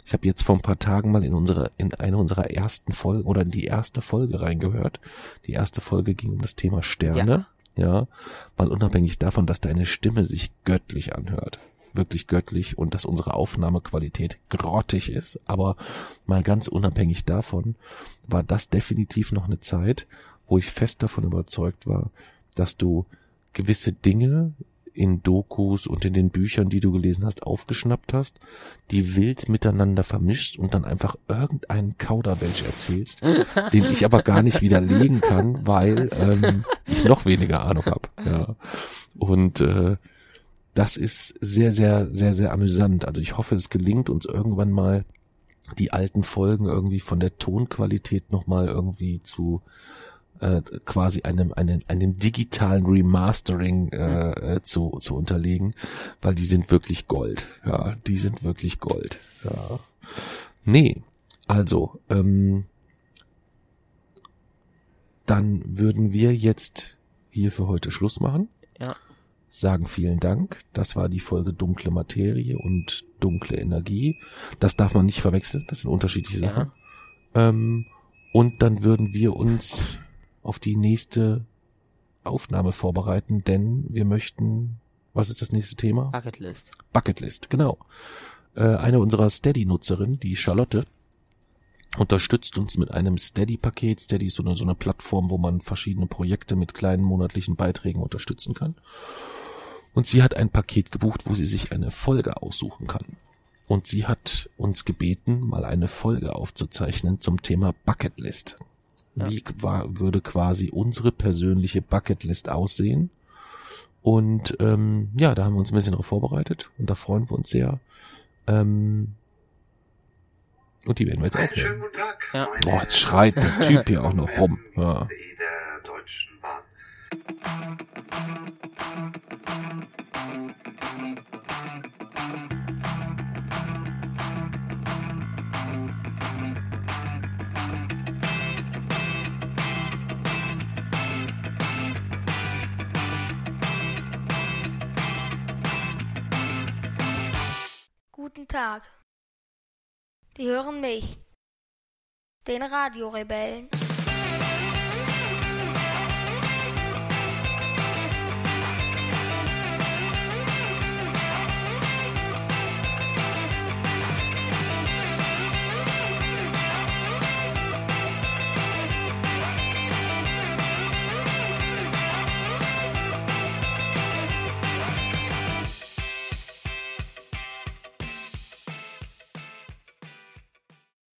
ich habe jetzt vor ein paar Tagen mal in unsere in eine unserer ersten Folgen oder in die erste Folge reingehört. Die erste Folge ging um das Thema Sterne. Ja, mal unabhängig davon, dass deine Stimme sich göttlich anhört. Wirklich göttlich und dass unsere Aufnahmequalität grottig ist. Aber mal ganz unabhängig davon war das definitiv noch eine Zeit, wo ich fest davon überzeugt war, dass du gewisse Dinge in Dokus und in den Büchern, die du gelesen hast, aufgeschnappt hast, die wild miteinander vermischt und dann einfach irgendeinen Kauderwelsch erzählst, den ich aber gar nicht widerlegen kann, weil ähm, ich noch weniger Ahnung habe. Ja. Und äh, das ist sehr, sehr, sehr, sehr amüsant. Also ich hoffe, es gelingt uns irgendwann mal, die alten Folgen irgendwie von der Tonqualität nochmal irgendwie zu äh, quasi einem, einem, einem digitalen Remastering äh, äh, zu, zu unterlegen, weil die sind wirklich Gold. Ja, die sind wirklich Gold. Ja. Nee, also, ähm, dann würden wir jetzt hier für heute Schluss machen. Ja. Sagen vielen Dank. Das war die Folge Dunkle Materie und Dunkle Energie. Das darf man nicht verwechseln. Das sind unterschiedliche Ja. Sachen. Ähm, und dann würden wir uns auf die nächste Aufnahme vorbereiten, denn wir möchten, was ist das nächste Thema? Bucketlist. Bucketlist, genau. Äh, eine unserer Steady-Nutzerinnen, die Charlotte, unterstützt uns mit einem Steady-Paket. Steady ist so eine, so eine Plattform, wo man verschiedene Projekte mit kleinen monatlichen Beiträgen unterstützen kann. Und sie hat ein Paket gebucht, wo sie sich eine Folge aussuchen kann. Und sie hat uns gebeten, mal eine Folge aufzuzeichnen zum Thema Bucketlist. Wie war, würde quasi unsere persönliche Bucketlist aussehen? Und ähm, ja, da haben wir uns ein bisschen darauf vorbereitet und da freuen wir uns sehr. Ähm, und die werden wir jetzt Einen schönen aufnehmen. guten Tag. Ja. Boah, jetzt schreit der Typ hier auch noch rum. Ja. der Guten Tag. Sie hören mich. Den Radiorebellen.